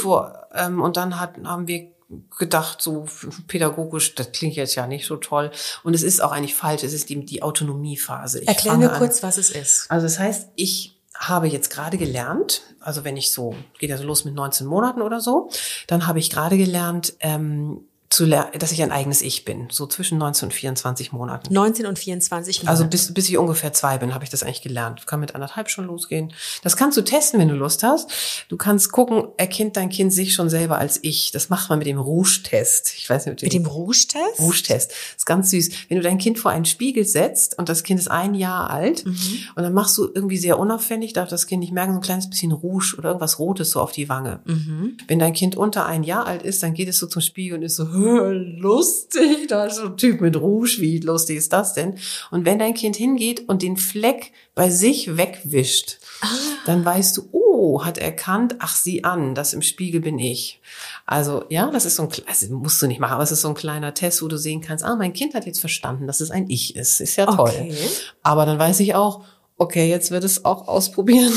Vor, ähm, und dann hat, haben wir gedacht, so pädagogisch, das klingt jetzt ja nicht so toll. Und es ist auch eigentlich falsch. Es ist die, die Autonomiephase. Ich Erklär mir an- kurz, was es ist. Also das heißt, ich habe jetzt gerade gelernt, also wenn ich so, geht ja so los mit 19 Monaten oder so, dann habe ich gerade gelernt, ähm, zu dass ich ein eigenes Ich bin, so zwischen 19 und 24 Monaten. 19 und 24 Monate. Also bis, bis ich ungefähr zwei bin, habe ich das eigentlich gelernt. Kann mit anderthalb schon losgehen. Das kannst du testen, wenn du Lust hast. Du kannst gucken, erkennt dein Kind sich schon selber als ich. Das macht man mit dem Rouge-Test. Ich weiß nicht, mit dem Rouge-Test? Rouge-Test. Das ist ganz süß. Wenn du dein Kind vor einen Spiegel setzt und das Kind ist ein Jahr alt mhm. und dann machst du irgendwie sehr unauffällig, darf das Kind nicht merken, so ein kleines bisschen Rouge oder irgendwas Rotes so auf die Wange. Mhm. Wenn dein Kind unter ein Jahr alt ist, dann geht es so zum Spiegel und ist so, lustig, da ist so ein Typ mit Rouge, wie lustig ist das denn? Und wenn dein Kind hingeht und den Fleck bei sich wegwischt, ah. dann weißt du, oh, hat erkannt, ach sieh an, das im Spiegel bin ich. Also ja, das ist so ein, also musst du nicht machen, aber es ist so ein kleiner Test, wo du sehen kannst, ah, mein Kind hat jetzt verstanden, dass es ein Ich ist. Ist ja toll. Okay. Aber dann weiß ich auch, okay, jetzt wird es auch ausprobieren.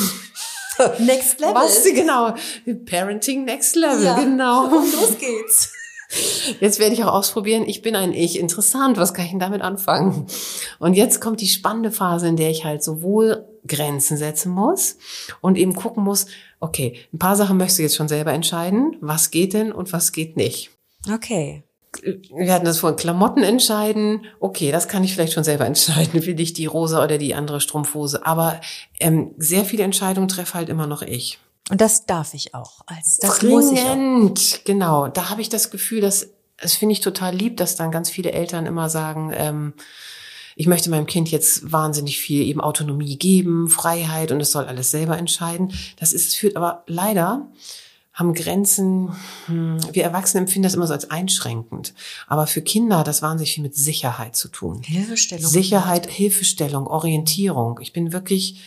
Next Level. Was, genau. Parenting Next Level, ja. genau. Und los geht's. Jetzt werde ich auch ausprobieren. Ich bin ein Ich. Interessant. Was kann ich denn damit anfangen? Und jetzt kommt die spannende Phase, in der ich halt sowohl Grenzen setzen muss und eben gucken muss, okay, ein paar Sachen möchtest du jetzt schon selber entscheiden. Was geht denn und was geht nicht? Okay. Wir hatten das vorhin, Klamotten entscheiden. Okay, das kann ich vielleicht schon selber entscheiden. Will ich die rosa oder die andere Strumpfhose? Aber ähm, sehr viele Entscheidungen treffe halt immer noch ich. Und das darf ich auch. Als das muss ich auch. Genau, da habe ich das Gefühl, dass das finde ich total lieb, dass dann ganz viele Eltern immer sagen, ähm, ich möchte meinem Kind jetzt wahnsinnig viel eben Autonomie geben, Freiheit und es soll alles selber entscheiden. Das ist führt aber leider haben Grenzen, hm, wir Erwachsene empfinden das immer so als einschränkend. Aber für Kinder hat das wahnsinnig viel mit Sicherheit zu tun. Hilfestellung. Sicherheit, Hilfestellung, Orientierung. Ich bin wirklich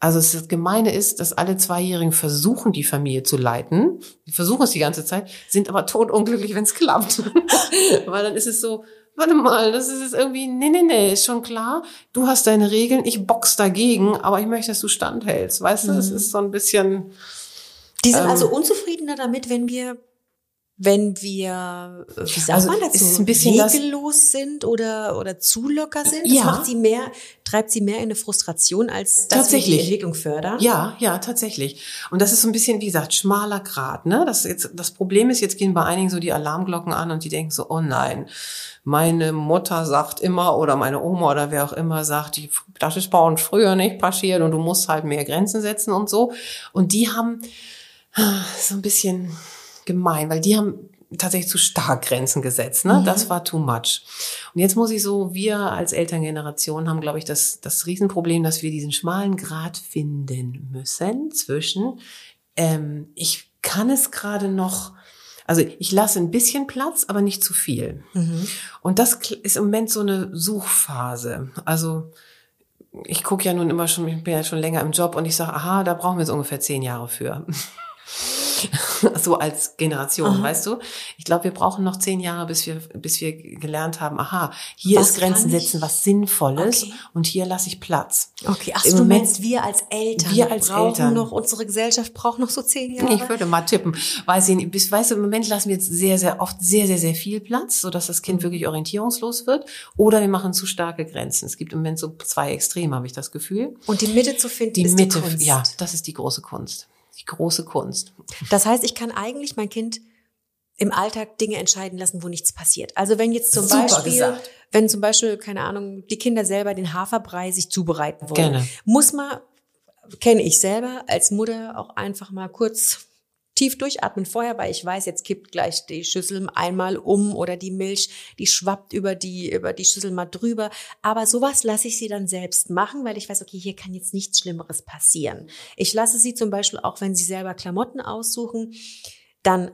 also das Gemeine ist, dass alle Zweijährigen versuchen, die Familie zu leiten. Die versuchen es die ganze Zeit, sind aber totunglücklich, wenn es klappt. Weil dann ist es so, warte mal, das ist irgendwie, nee, nee, nee, ist schon klar. Du hast deine Regeln, ich box dagegen, aber ich möchte, dass du standhältst. Weißt du, mhm. ist so ein bisschen. Die sind ähm, also unzufriedener damit, wenn wir wenn wir, wie sagt also man dazu, ist ein bisschen regellos sind oder, oder zu locker sind? Das ja. macht sie mehr, treibt sie mehr in eine Frustration, als dass wir die Entwicklung fördern? Ja, ja, tatsächlich. Und das ist so ein bisschen, wie gesagt, schmaler Grad, ne? Das jetzt, das Problem ist, jetzt gehen bei einigen so die Alarmglocken an und die denken so, oh nein, meine Mutter sagt immer oder meine Oma oder wer auch immer sagt, die, das ist bei uns früher nicht passiert und du musst halt mehr Grenzen setzen und so. Und die haben ah, so ein bisschen, gemein, weil die haben tatsächlich zu stark Grenzen gesetzt. Ne? Mhm. Das war too much. Und jetzt muss ich so, wir als Elterngeneration haben, glaube ich, das, das Riesenproblem, dass wir diesen schmalen Grad finden müssen zwischen, ähm, ich kann es gerade noch, also ich lasse ein bisschen Platz, aber nicht zu viel. Mhm. Und das ist im Moment so eine Suchphase. Also ich gucke ja nun immer schon, ich bin ja schon länger im Job und ich sage, aha, da brauchen wir jetzt ungefähr zehn Jahre für. so als Generation, aha. weißt du? Ich glaube, wir brauchen noch zehn Jahre, bis wir, bis wir gelernt haben, aha, hier was ist Grenzen setzen, was Sinnvolles okay. und hier lasse ich Platz. Okay, ach, Im du Moment, meinst wir als Eltern wir als brauchen Eltern. noch, unsere Gesellschaft braucht noch so zehn Jahre? Ich würde mal tippen. Weiß ich nicht, bis, weißt du, im Moment lassen wir jetzt sehr, sehr oft sehr, sehr, sehr viel Platz, sodass das Kind wirklich orientierungslos wird oder wir machen zu starke Grenzen. Es gibt im Moment so zwei Extreme, habe ich das Gefühl. Und die Mitte zu finden, die ist Mitte, die Kunst. Ja, das ist die große Kunst die große Kunst. Das heißt, ich kann eigentlich mein Kind im Alltag Dinge entscheiden lassen, wo nichts passiert. Also wenn jetzt zum Super Beispiel, gesagt. wenn zum Beispiel, keine Ahnung, die Kinder selber den Haferbrei sich zubereiten wollen, Gerne. muss man, kenne ich selber als Mutter auch einfach mal kurz tief durchatmen vorher, weil ich weiß, jetzt kippt gleich die Schüssel einmal um oder die Milch, die schwappt über die, über die Schüssel mal drüber. Aber sowas lasse ich sie dann selbst machen, weil ich weiß, okay, hier kann jetzt nichts Schlimmeres passieren. Ich lasse sie zum Beispiel auch, wenn sie selber Klamotten aussuchen, dann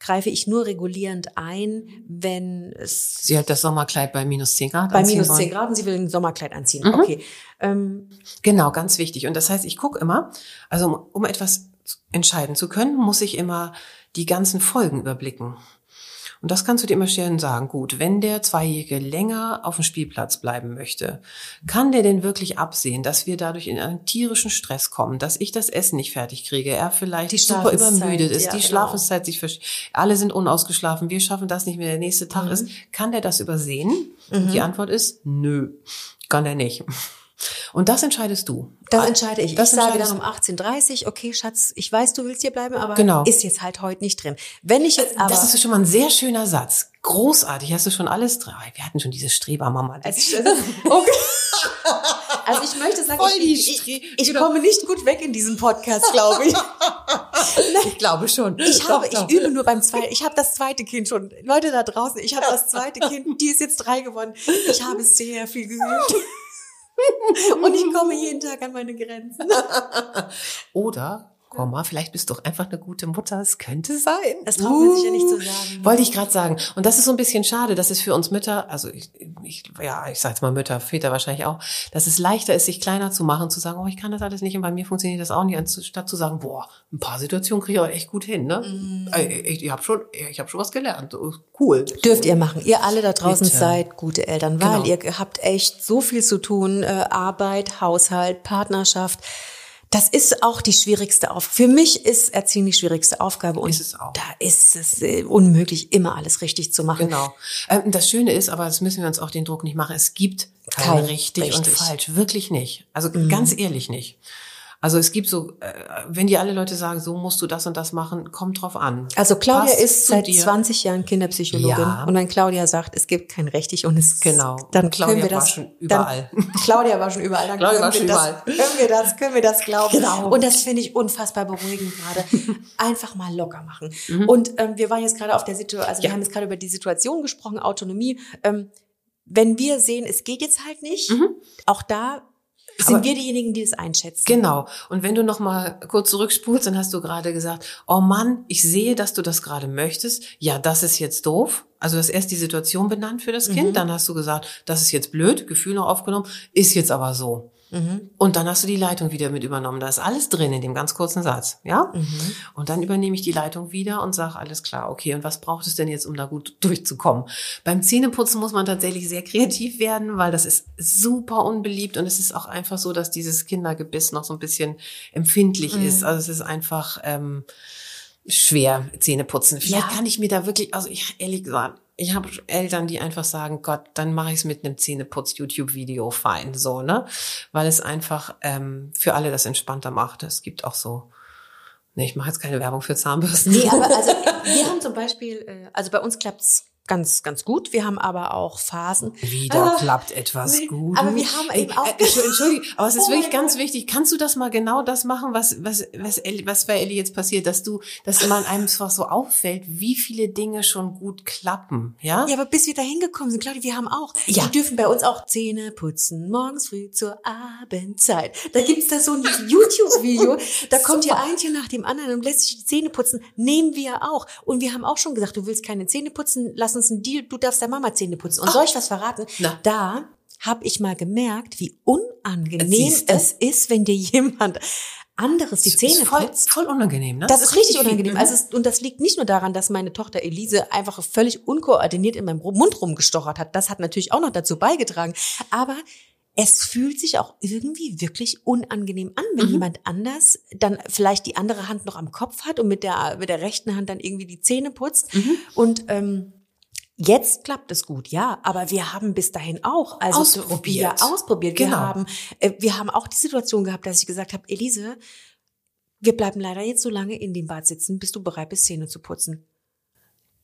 greife ich nur regulierend ein, wenn es. Sie hat das Sommerkleid bei minus 10 Grad Bei minus 10 Grad und sie will ein Sommerkleid anziehen. Mhm. Okay. Ähm, genau, ganz wichtig. Und das heißt, ich gucke immer, also um, um etwas entscheiden zu können, muss ich immer die ganzen Folgen überblicken. Und das kannst du dir immer schön sagen. Gut, wenn der Zweijährige länger auf dem Spielplatz bleiben möchte, kann der denn wirklich absehen, dass wir dadurch in einen tierischen Stress kommen, dass ich das Essen nicht fertig kriege, er vielleicht super übermüdet ist, ja, die genau. Schlafenszeit sich verschiebt, alle sind unausgeschlafen, wir schaffen das nicht mehr, der nächste Tag mhm. ist, kann der das übersehen? Mhm. Die Antwort ist, nö, kann der nicht. Und das entscheidest du. Das entscheide ich. Das ich sage dann um 18.30 okay, Schatz, ich weiß, du willst hier bleiben, aber Genau. ist jetzt halt heute nicht drin. Wenn ich jetzt aber... das ist schon mal ein sehr schöner Satz. Großartig, hast du schon alles drin. Ah, Wir hatten schon diese Strebermama. Also ich, okay. also ich möchte sagen, ich, ich, ich genau. komme nicht gut weg in diesem Podcast, glaube ich. Ich glaube schon. Ich habe, Doch, doch. ich übe nur beim zweiten. Ich habe das zweite Kind schon. Leute da draußen, ich habe das zweite Kind. Die ist jetzt drei geworden. Ich habe sehr viel geübt. Und ich komme jeden Tag an meine Grenzen. Oder, Komma, vielleicht bist du doch einfach eine gute Mutter. Es könnte sein. Das traut man sich ja nicht zu sagen. Wollte ich gerade sagen. Und das ist so ein bisschen schade, dass es für uns Mütter, also ich, ich ja, ich sage jetzt mal Mütter, Väter wahrscheinlich auch, dass es leichter ist, sich kleiner zu machen, zu sagen, oh, ich kann das alles nicht und bei mir funktioniert das auch nicht, anstatt zu sagen, boah, ein paar Situationen kriege ich auch echt gut hin, ne? Äh, Ich, ich habe schon, ich habe schon was gelernt. Oh, Cool. Dürft ihr machen. Ihr alle da draußen Bitte. seid gute Eltern, weil Genau. ihr habt echt so viel zu tun. Äh, Arbeit, Haushalt, Partnerschaft. Das ist auch die schwierigste Aufgabe. Für mich ist Erziehen die schwierigste Aufgabe. Und Ist es auch. da ist es äh, unmöglich, immer alles richtig zu machen. Genau. Ähm, das Schöne ist, aber das müssen wir uns auch den Druck nicht machen, es gibt kein, Kein richtig, und richtig. Mhm. falsch. Wirklich nicht. Also ganz ehrlich nicht. Also es gibt so, äh, wenn dir alle Leute sagen, so musst du das und das machen, kommt drauf an. Also Claudia Passt ist seit dir. 20 Jahren Kinderpsychologin Ja. und wenn Claudia sagt, es gibt kein richtig und es Genau. dann Claudia können wir war das schon überall. Dann, Claudia war schon überall. Dann Claudia können war wir schon das, überall. Können wir das, können wir das glauben? Genau. Und das finde ich unfassbar beruhigend gerade. Einfach mal locker machen. Mhm. Und ähm, wir waren jetzt gerade auf der Situation, also wir Ja. haben jetzt gerade über die Situation gesprochen, Autonomie. Ähm, wenn wir sehen, es geht jetzt halt nicht, auch da sind Mhm. Aber- wir diejenigen, die es einschätzen. Genau. Und wenn du noch mal kurz zurückspulst, dann hast du gerade gesagt, oh Mann, ich sehe, dass du das gerade möchtest. Ja, das ist jetzt doof. Also du hast erst die Situation benannt für das Kind, dann hast du gesagt, das ist jetzt blöd, Gefühl noch aufgenommen, ist jetzt aber so. Und dann hast du die Leitung wieder mit übernommen. Da ist alles drin in dem ganz kurzen Satz, ja? Und dann übernehme ich die Leitung wieder und sage, alles klar, okay, und was braucht es denn jetzt, um da gut durchzukommen? Beim Zähneputzen muss man tatsächlich sehr kreativ werden, weil das ist super unbeliebt und es ist auch einfach so, dass dieses Kindergebiss noch so ein bisschen empfindlich ist. Also es ist einfach ähm, schwer, Zähne putzen. Vielleicht Ja. kann ich mir da wirklich, also ich ehrlich gesagt, ich habe Eltern, die einfach sagen, Gott, dann mache ich es mit einem Zähneputz-YouTube-Video fein, so, ne? Weil es einfach ähm, für alle das entspannter macht. Es gibt auch so, ne, ich mache jetzt keine Werbung für Zahnbürsten. Nee, aber also wir haben zum Beispiel, äh, also bei uns klappt's ganz, ganz gut. Wir haben aber auch Phasen. Wieder Ah, klappt etwas nee, gut. aber wir haben eben auch- Entschuldigung, Entschuldigung, aber es ist Oh wirklich ganz wichtig. Kannst du das mal genau das machen, was, was, was, Elli, was bei Ellie jetzt passiert, dass du, dass man einem einfach so auffällt, wie viele Dinge schon gut klappen, ja? Ja, aber bis wir da hingekommen sind, Claudia, wir haben auch, Ja. die dürfen bei uns auch Zähne putzen, morgens früh zur Abendzeit. Da gibt's da so ein YouTube-Video, da kommt ja ein Tier nach dem anderen und lässt sich die Zähne putzen. Nehmen wir auch. Und wir haben auch schon gesagt, du willst keine Zähne putzen, lass uns einen Deal, du darfst der Mama Zähne putzen. Und soll ich was verraten? Na. Da habe ich mal gemerkt, wie unangenehm es ist, wenn dir jemand anderes die Zähne ist voll, putzt. voll unangenehm, ne? Das ist richtig unangenehm. Mhm. Also es, und das liegt nicht nur daran, dass meine Tochter Elise einfach völlig unkoordiniert in meinem Mund rumgestochert hat. Das hat natürlich auch noch dazu beigetragen. Aber es fühlt sich auch irgendwie wirklich unangenehm an, wenn jemand anders dann vielleicht die andere Hand noch am Kopf hat und mit der, mit der rechten Hand dann irgendwie die Zähne putzt. Und ähm, Jetzt klappt es gut, ja, aber wir haben bis dahin auch also Ausprobiert. Ausprobiert. Wir Genau. haben äh, wir haben auch die Situation gehabt, dass ich gesagt habe, Elise, wir bleiben leider jetzt so lange in dem Bad sitzen, bis du bereit bist, Zähne zu putzen.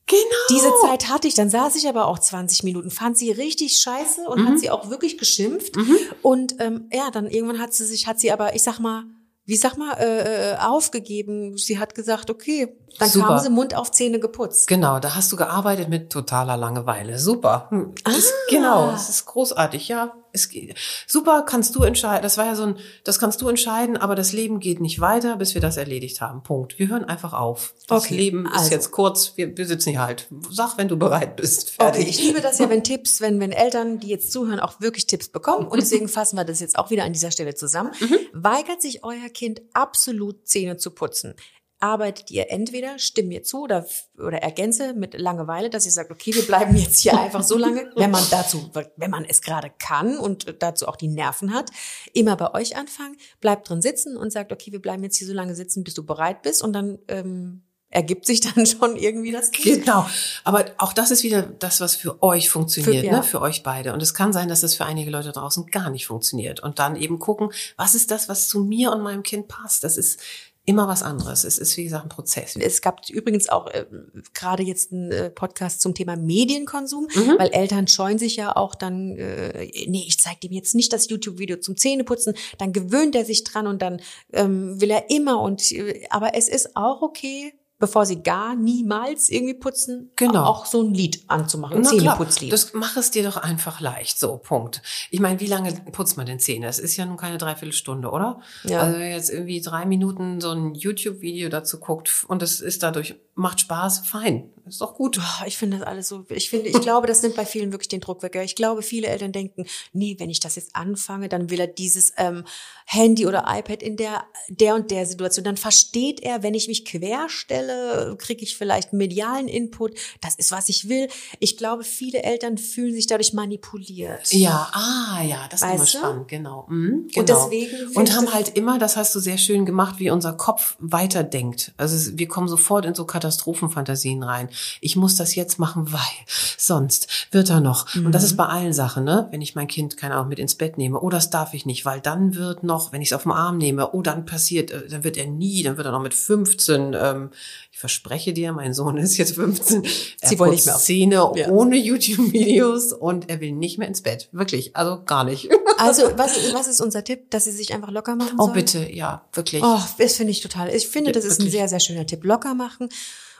genau. Diese Zeit hatte ich, dann saß ich aber auch 20 Minuten, fand sie richtig scheiße und Mhm. hat sie auch wirklich geschimpft. Und ähm, ja, dann irgendwann hat sie sich, hat sie aber, ich sag mal, wie sag mal, äh, äh, aufgegeben. Sie hat gesagt, okay, dann Super. kam sie Mund auf Zähne geputzt. Genau, da hast du gearbeitet mit totaler Langeweile. Super. Hm, Ah. Ist, genau, es ist großartig, ja. Es geht, super, kannst du entscheiden. Das war ja so ein, das kannst du entscheiden, aber das Leben geht nicht weiter, bis wir das erledigt haben. Punkt. Wir hören einfach auf. Das Okay, Leben ist also. jetzt kurz. Wir, wir sitzen hier halt. Sag, wenn du bereit bist. Okay, Fertig. ich liebe das ja, wenn Tipps, wenn, wenn Eltern, die jetzt zuhören, auch wirklich Tipps bekommen. Und deswegen fassen wir das jetzt auch wieder an dieser Stelle zusammen. Weigert sich euer Kind absolut Zähne zu putzen? Arbeitet ihr entweder, stimm mir zu oder, oder ergänze mit Langeweile, dass ihr sagt, okay, wir bleiben jetzt hier einfach so lange, wenn man dazu, wenn man es gerade kann und dazu auch die Nerven hat, immer bei euch anfangen, bleibt drin sitzen und sagt, okay, wir bleiben jetzt hier so lange sitzen, bis du bereit bist und dann, ähm, ergibt sich dann schon irgendwie das Kind. Genau. Aber auch das ist wieder das, was für euch funktioniert, Für- ja. ne? für euch beide. Und es kann sein, dass es für einige Leute draußen gar nicht funktioniert. Und dann eben gucken, was ist das, was zu mir und meinem Kind passt. Das ist immer was anderes. Es ist, wie gesagt, ein Prozess. Es gab übrigens auch äh, gerade jetzt einen äh, Podcast zum Thema Medienkonsum, Mhm. weil Eltern scheuen sich ja auch dann, äh, nee, ich zeige dem jetzt nicht das YouTube-Video zum Zähneputzen, dann gewöhnt er sich dran und dann ähm, will er immer und äh, aber es ist auch okay, bevor sie gar niemals irgendwie putzen, Genau. auch so ein Lied anzumachen, ein Zähneputzlied. das mach es dir doch einfach leicht. So, Punkt. Ich meine, wie lange putzt man denn Zähne? Das ist ja nun keine Dreiviertelstunde, oder? Ja. Also wenn jetzt irgendwie drei Minuten so ein YouTube-Video dazu guckt und es ist dadurch, macht Spaß, fein. Ist doch gut. Ich finde das alles so, ich finde, ich glaube, das nimmt bei vielen wirklich den Druck weg. Ich glaube, viele Eltern denken, nee, wenn ich das jetzt anfange, dann will er dieses ähm, Handy oder iPad in der, der und der Situation. Dann versteht er, wenn ich mich querstelle, kriege ich vielleicht medialen Input. Das ist, was ich will. Ich glaube, viele Eltern fühlen sich dadurch manipuliert. Ja, ah, ja, das ist Weißt immer du? spannend, genau. Mhm, genau. Und deswegen Und haben halt immer, das hast du sehr schön gemacht, wie unser Kopf weiterdenkt. Also wir kommen sofort in so Katastrophenfantasien rein. Ich muss das jetzt machen, weil sonst wird er noch. Und das ist Mhm. bei allen Sachen, ne? Wenn ich mein Kind, keine Ahnung, mit ins Bett nehme, oh, das darf ich nicht, weil dann wird noch, wenn ich es auf den Arm nehme, oh, dann passiert, äh, dann wird er nie, dann wird er noch mit 15, ähm, ich verspreche dir, mein Sohn ist jetzt 15, er Sie wollen nicht mehr auf- Zähne Ja. ohne YouTube-Videos und er will nicht mehr ins Bett. Wirklich, also gar nicht. Also, was, was ist unser Tipp? Dass sie sich einfach locker machen Oh, sollen? bitte, ja, wirklich. Oh, das finde ich total. Ich finde, Ja, das ist ein wirklich. sehr, sehr schöner Tipp. Locker machen.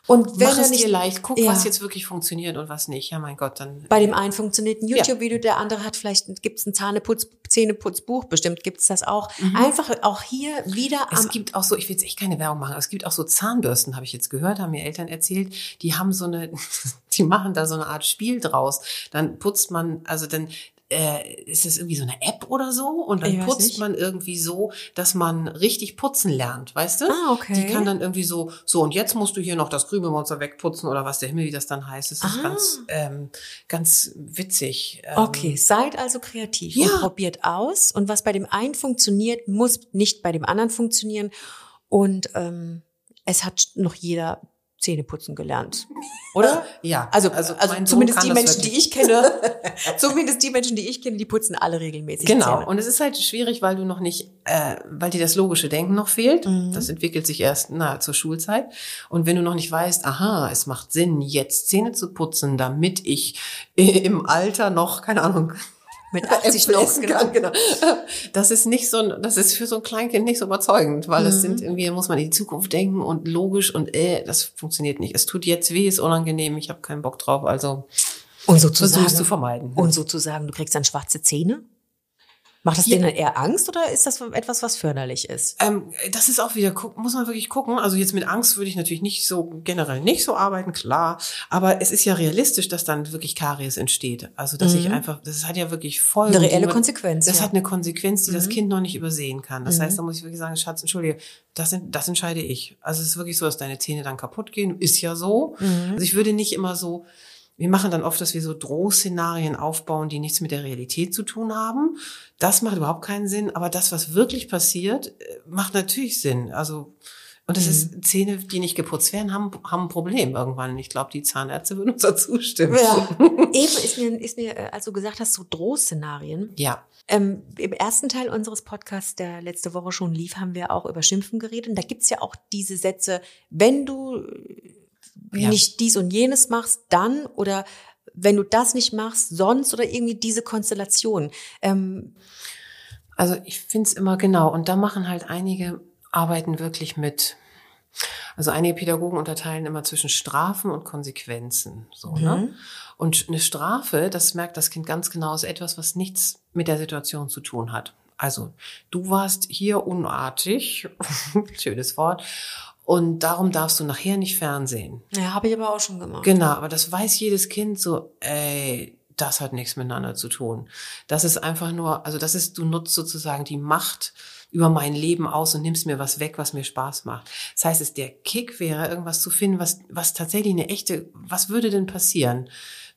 Und wenn Mach es nicht, dir leicht, guck, Ja. was jetzt wirklich funktioniert und was nicht. Ja, mein Gott, dann. Bei dem einen funktioniert ein YouTube-Video, der andere hat vielleicht, gibt's ein Zahneputz, Zähneputzbuch, bestimmt gibt's das auch. Einfach auch hier wieder Mhm. Es am, gibt auch so, ich will jetzt echt keine Werbung machen, aber es gibt auch so Zahnbürsten, habe ich jetzt gehört, haben mir Eltern erzählt, die haben so eine, die machen da so eine Art Spiel draus. Dann putzt man, also dann äh, ist das irgendwie so eine App oder so und dann putzt nicht. man irgendwie so, dass man richtig putzen lernt, weißt du? Ah, okay. Die kann dann irgendwie so, so und jetzt musst du hier noch das Krümelmonster wegputzen oder was der Himmel, wie das dann heißt. Das ist Ah. ganz, ähm, ganz witzig. Ähm, okay, seid also kreativ Ja. und probiert aus. Und was bei dem einen funktioniert, muss nicht bei dem anderen funktionieren. Und ähm, es hat noch jeder Zähneputzen gelernt, oder? Ja, Also, also, Sohn zumindest die Menschen, die ich kenne, zumindest die Menschen, die ich kenne, die putzen alle regelmäßig Genau. Zähne. Und es ist halt schwierig, weil du noch nicht, äh, weil dir das logische Denken noch fehlt. Mhm. Das entwickelt sich erst na, zur Schulzeit. Und wenn du noch nicht weißt, aha, es macht Sinn, jetzt Zähne zu putzen, damit ich im Alter noch, keine Ahnung, Mit 80 Äpfel noch, kann, genau. Das ist nicht so, ein- das ist für so ein Kleinkind nicht so überzeugend, weil Mhm. es sind irgendwie, muss man in die Zukunft denken und logisch und äh, das funktioniert nicht. Es tut jetzt weh, ist unangenehm, ich habe keinen Bock drauf, also Und sozusagen, es zu vermeiden. und sozusagen, du kriegst dann schwarze Zähne? Macht das Ja. denen dann eher Angst oder ist das etwas, was förderlich ist? Ähm, das ist auch wieder, muss man wirklich gucken. Also jetzt mit Angst würde ich natürlich nicht so generell nicht so arbeiten, klar. Aber es ist ja realistisch, dass dann wirklich Karies entsteht. Also dass ich einfach, das hat ja wirklich. Mhm. Eine reelle man- Konsequenz, Das ja. Mhm. hat eine Konsequenz, die das Kind noch nicht übersehen kann. Das heißt, da muss ich wirklich sagen, Schatz, entschuldige, das, das entscheide ich. Also es ist wirklich so, dass deine Zähne dann kaputt gehen. Ist ja so. Mhm. Also ich würde nicht immer so, wir machen dann oft, dass wir so Drohszenarien aufbauen, die nichts mit der Realität zu tun haben. Das macht überhaupt keinen Sinn. Aber das, was wirklich passiert, äh, macht natürlich Sinn. Also, und das Mhm. ist, Zähne, die nicht geputzt werden, haben, haben ein Problem irgendwann. Ich glaube, die Zahnärzte würden uns dazu stimmen. Ja. Eben ist mir, ist mir, äh, als du gesagt hast, so Drohszenarien. Ja. Ähm, Im ersten Teil unseres Podcasts, der letzte Woche schon lief, haben wir auch über Schimpfen geredet. Und da gibt's ja auch diese Sätze, wenn du Ja. nicht dies und jenes machst, dann oder wenn du das nicht machst, sonst oder irgendwie diese Konstellation. Ähm, Also ich find's immer genau. Und da machen halt einige Arbeiten wirklich mit. Also einige Pädagogen unterteilen immer zwischen Strafen und Konsequenzen. So, ne? Und eine Strafe, das merkt das Kind ganz genau, ist etwas, was nichts mit der Situation zu tun hat. Also du warst hier unartig, schönes Wort, und darum darfst du nachher nicht fernsehen. ja, habe ich aber auch schon gemacht. Genau, aber das weiß jedes Kind so, ey, das hat nichts miteinander zu tun. Das ist einfach nur, also das ist, du nutzt sozusagen die Macht über mein Leben aus und nimmst mir was weg, was mir Spaß macht. Das heißt, es der Kick wäre, irgendwas zu finden, was, was tatsächlich eine echte, was würde denn passieren?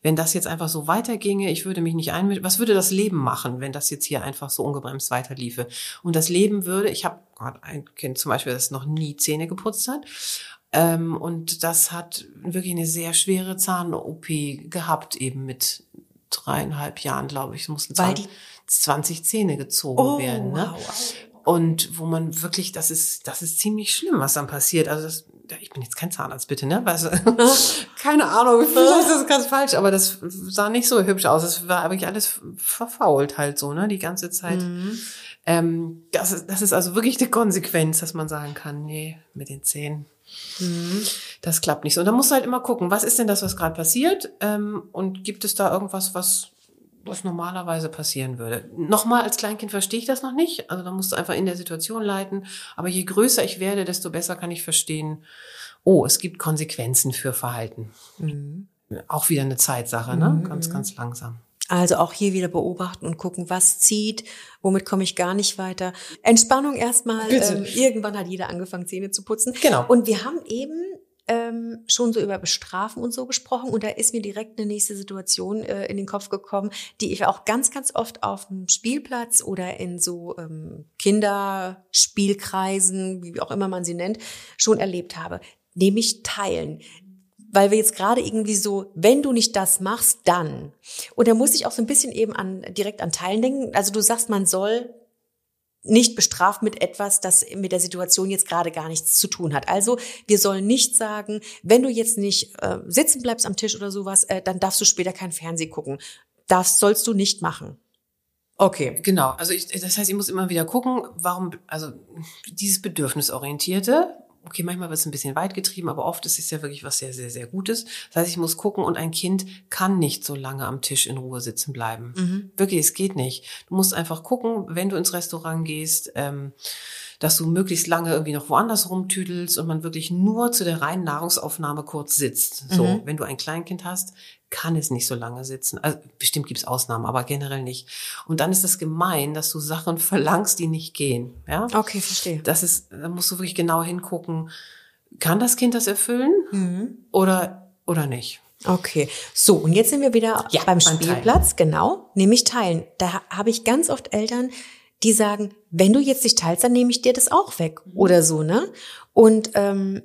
Wenn das jetzt einfach so weiterginge, ich würde mich nicht einmischen, was würde das Leben machen, wenn das jetzt hier einfach so ungebremst weiterliefe? Und das Leben würde, ich habe gerade ein Kind zum Beispiel, das noch nie Zähne geputzt hat, Ähm, und das hat wirklich eine sehr schwere Zahn-OP gehabt, eben mit dreieinhalb Jahren, glaube ich. Es mussten Weil 20, 20 Zähne gezogen Oh, werden. Ne? wow. Und wo man wirklich, das ist, das ist ziemlich schlimm, was dann passiert. Also das, ich bin jetzt kein Zahnarzt, bitte, ne? Weißt du? Keine Ahnung, vielleicht ist das ganz falsch, aber das sah nicht so hübsch aus. Es war wirklich alles verfault halt so, ne? Die ganze Zeit. Ähm, das, ist, das ist also wirklich eine Konsequenz, dass man sagen kann, nee, mit den Zähnen. Das klappt nicht so. Und dann musst du halt immer gucken, was ist denn das, was gerade passiert? Ähm, und gibt es da irgendwas, was, was normalerweise passieren würde? Nochmal, als Kleinkind verstehe ich das noch nicht. Also da musst du einfach in der Situation leiten. Aber je größer ich werde, desto besser kann ich verstehen, oh, es gibt Konsequenzen für Verhalten. Auch wieder eine Zeitsache, ne? Ganz, ganz langsam. Also auch hier wieder beobachten und gucken, was zieht, womit komme ich gar nicht weiter. Entspannung erstmal. Ähm, irgendwann hat jeder angefangen, Zähne zu putzen. Genau. Und wir haben eben ähm, schon so über Bestrafen und so gesprochen und da ist mir direkt eine nächste Situation äh, in den Kopf gekommen, die ich auch ganz, ganz oft auf dem Spielplatz oder in so ähm, Kinderspielkreisen, wie auch immer man sie nennt, schon erlebt habe. Nämlich teilen weil wir jetzt gerade irgendwie so, wenn du nicht das machst, dann. Und da muss ich auch so ein bisschen eben an, direkt an Teilen denken. Also du sagst, man soll nicht bestraft mit etwas, das mit der Situation jetzt gerade gar nichts zu tun hat. Also wir sollen nicht sagen, wenn du jetzt nicht äh, sitzen bleibst am Tisch oder sowas, äh, dann darfst du später kein Fernsehen gucken. Das sollst du nicht machen. Okay. Genau, also ich, das heißt, ich muss immer wieder gucken, warum, also dieses Bedürfnisorientierte, okay, manchmal wird es ein bisschen weit getrieben, aber oft ist es ja wirklich was sehr, sehr, sehr Gutes. Das heißt, ich muss gucken und ein Kind kann nicht so lange am Tisch in Ruhe sitzen bleiben. Wirklich, es geht nicht. Du musst einfach gucken, wenn du ins Restaurant gehst, ähm, dass du möglichst lange irgendwie noch woanders rumtüdelst und man wirklich nur zu der reinen Nahrungsaufnahme kurz sitzt. So, wenn du ein Kleinkind hast, kann es nicht so lange sitzen. Also bestimmt gibt's Ausnahmen, aber generell nicht. Und dann ist das gemein, dass du Sachen verlangst, die nicht gehen. Ja? Okay, verstehe. Das ist, da musst du wirklich genau hingucken. Kann das Kind das erfüllen oder oder nicht? Okay, so und jetzt sind wir wieder Ja, beim beim Teilen. Spielplatz, genau, nämlich teilen. Da ha- habe ich ganz oft Eltern, die sagen, wenn du jetzt nicht teilst, dann nehme ich dir das auch weg oder so, ne? Und ähm,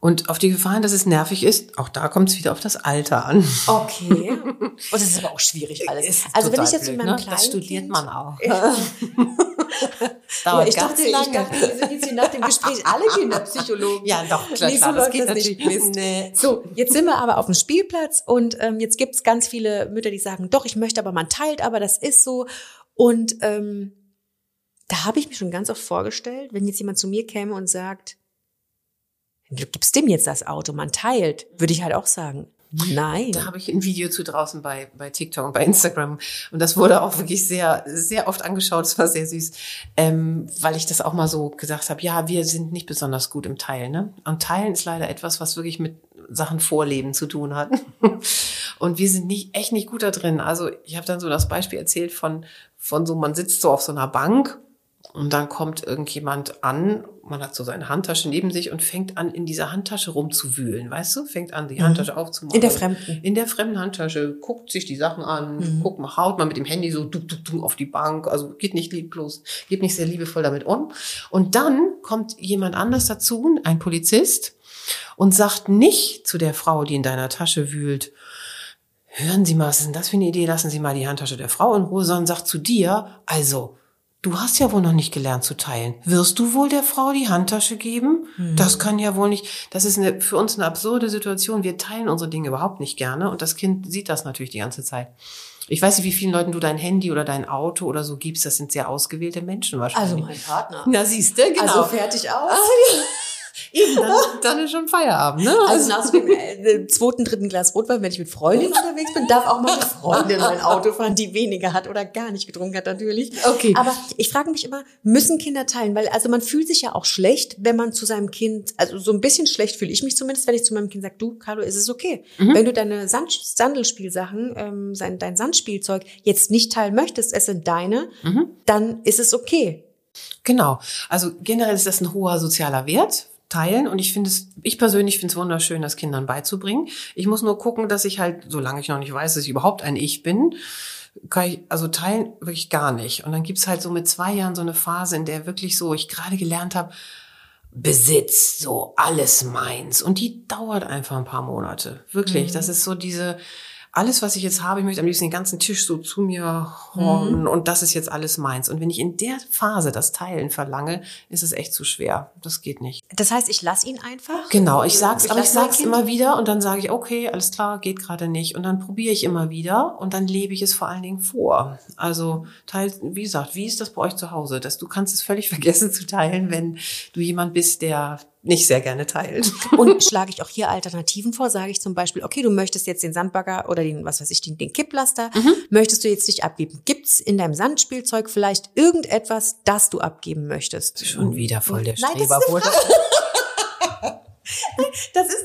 Und auf die Gefahr, hin, dass es nervig ist, auch da kommt es wieder auf das Alter an. okay, und das ist aber auch schwierig alles. Ist also wenn ich jetzt mit blöd, meinem ne? kleinen Das studiert man auch. Ja, Dauert ich dachte, ich dachte, wir sind jetzt hier nach dem Gespräch alle Kinderpsychologen. Ja, doch, klar, Nee, so klar, das geht das nicht. natürlich. Mist. Nee. So, jetzt sind wir aber auf dem Spielplatz und ähm, jetzt gibt's ganz viele Mütter, die sagen, doch, ich möchte aber, man teilt, aber das ist so. Und ähm, da habe ich mir schon ganz oft vorgestellt, wenn jetzt jemand zu mir käme und sagt, du gibst dem jetzt das Auto, man teilt, würde ich halt auch sagen, nein. Da habe ich ein Video zu draußen bei, bei TikTok und bei Instagram. Und das wurde auch wirklich sehr, sehr oft angeschaut. Es war sehr süß, ähm, weil ich das auch mal so gesagt habe, ja, wir sind nicht besonders gut im Teilen. Ne? Und Teilen ist leider etwas, was wirklich mit Sachen Vorleben zu tun hat. Und wir sind nicht, echt nicht gut da drin. Also ich habe dann so das Beispiel erzählt von, von so, man sitzt so auf so einer Bank und dann kommt irgendjemand an, man hat so seine Handtasche neben sich und fängt an, in dieser Handtasche rumzuwühlen, weißt du? Fängt an, die Handtasche aufzumachen. In der fremden. In der fremden Handtasche, guckt sich die Sachen an, guckt mal, haut mal mit dem Handy so duck, duck, duck auf die Bank, also geht nicht lieblos, geht nicht sehr liebevoll damit um. Und dann kommt jemand anders dazu, ein Polizist, und sagt nicht zu der Frau, die in deiner Tasche wühlt, hören Sie mal, was ist denn das für eine Idee? Lassen Sie mal die Handtasche der Frau in Ruhe, sondern sagt zu dir, also, du hast ja wohl noch nicht gelernt zu teilen. Wirst du wohl der Frau die Handtasche geben? Das kann ja wohl nicht, das ist eine, für uns eine absurde Situation. Wir teilen unsere Dinge überhaupt nicht gerne und das Kind sieht das natürlich die ganze Zeit. Ich weiß nicht, wie vielen Leuten du dein Handy oder dein Auto oder so gibst. Das sind sehr ausgewählte Menschen wahrscheinlich. Also mein Partner. Na, siehst du, genau. Also fertig aus. Eben, dann, dann ist schon Feierabend, ne? Also nach so dem äh, zweiten, dritten Glas Rotwein, wenn ich mit Freundin unterwegs bin, darf auch mal eine Freundin mein Auto fahren, die weniger hat oder gar nicht getrunken hat natürlich. Okay. Aber ich frage mich immer, müssen Kinder teilen? Weil also man fühlt sich ja auch schlecht, wenn man zu seinem Kind, also so ein bisschen schlecht fühle ich mich zumindest, wenn ich zu meinem Kind sage, du, Carlo, ist es okay. Wenn du deine Sand Sandelspielsachen, ähm, sein, dein Sandspielzeug jetzt nicht teilen möchtest, es sind deine, dann ist es okay. Genau. Also generell ist das ein hoher sozialer Wert. Teilen und ich finde es, ich persönlich finde es wunderschön, das Kindern beizubringen. Ich muss nur gucken, dass ich halt, solange ich noch nicht weiß, dass ich überhaupt ein Ich bin, kann ich, also teilen wirklich gar nicht. Und dann gibt's halt so mit zwei Jahren so eine Phase, in der wirklich so, ich gerade gelernt habe, Besitz, so alles meins. Und die dauert einfach ein paar Monate. Wirklich. Das ist so diese, alles, was ich jetzt habe, ich möchte am liebsten den ganzen Tisch so zu mir horten Mhm. und das ist jetzt alles meins. Und wenn ich in der Phase das Teilen verlange, ist es echt zu schwer. Das geht nicht. Das heißt, ich lasse ihn einfach. Genau, ich sag's, Ich aber ich sag's Kind- immer wieder und dann sage ich, okay, alles klar, geht gerade nicht. Und dann probiere ich immer wieder und dann lebe ich es vor allen Dingen vor. Also teil, wie gesagt, wie ist das bei euch zu Hause? Dass du kannst es völlig vergessen zu teilen, wenn du jemand bist, der nicht sehr gerne teilt. Und schlage ich auch hier Alternativen vor, sage ich zum Beispiel, okay, du möchtest jetzt den Sandbagger oder den, was weiß ich, den, den Kipplaster, Mhm. möchtest du jetzt nicht abgeben. Gibt's in deinem Sandspielzeug vielleicht irgendetwas, das du abgeben möchtest? Schon wieder voll der Nein, das Streber. Das ist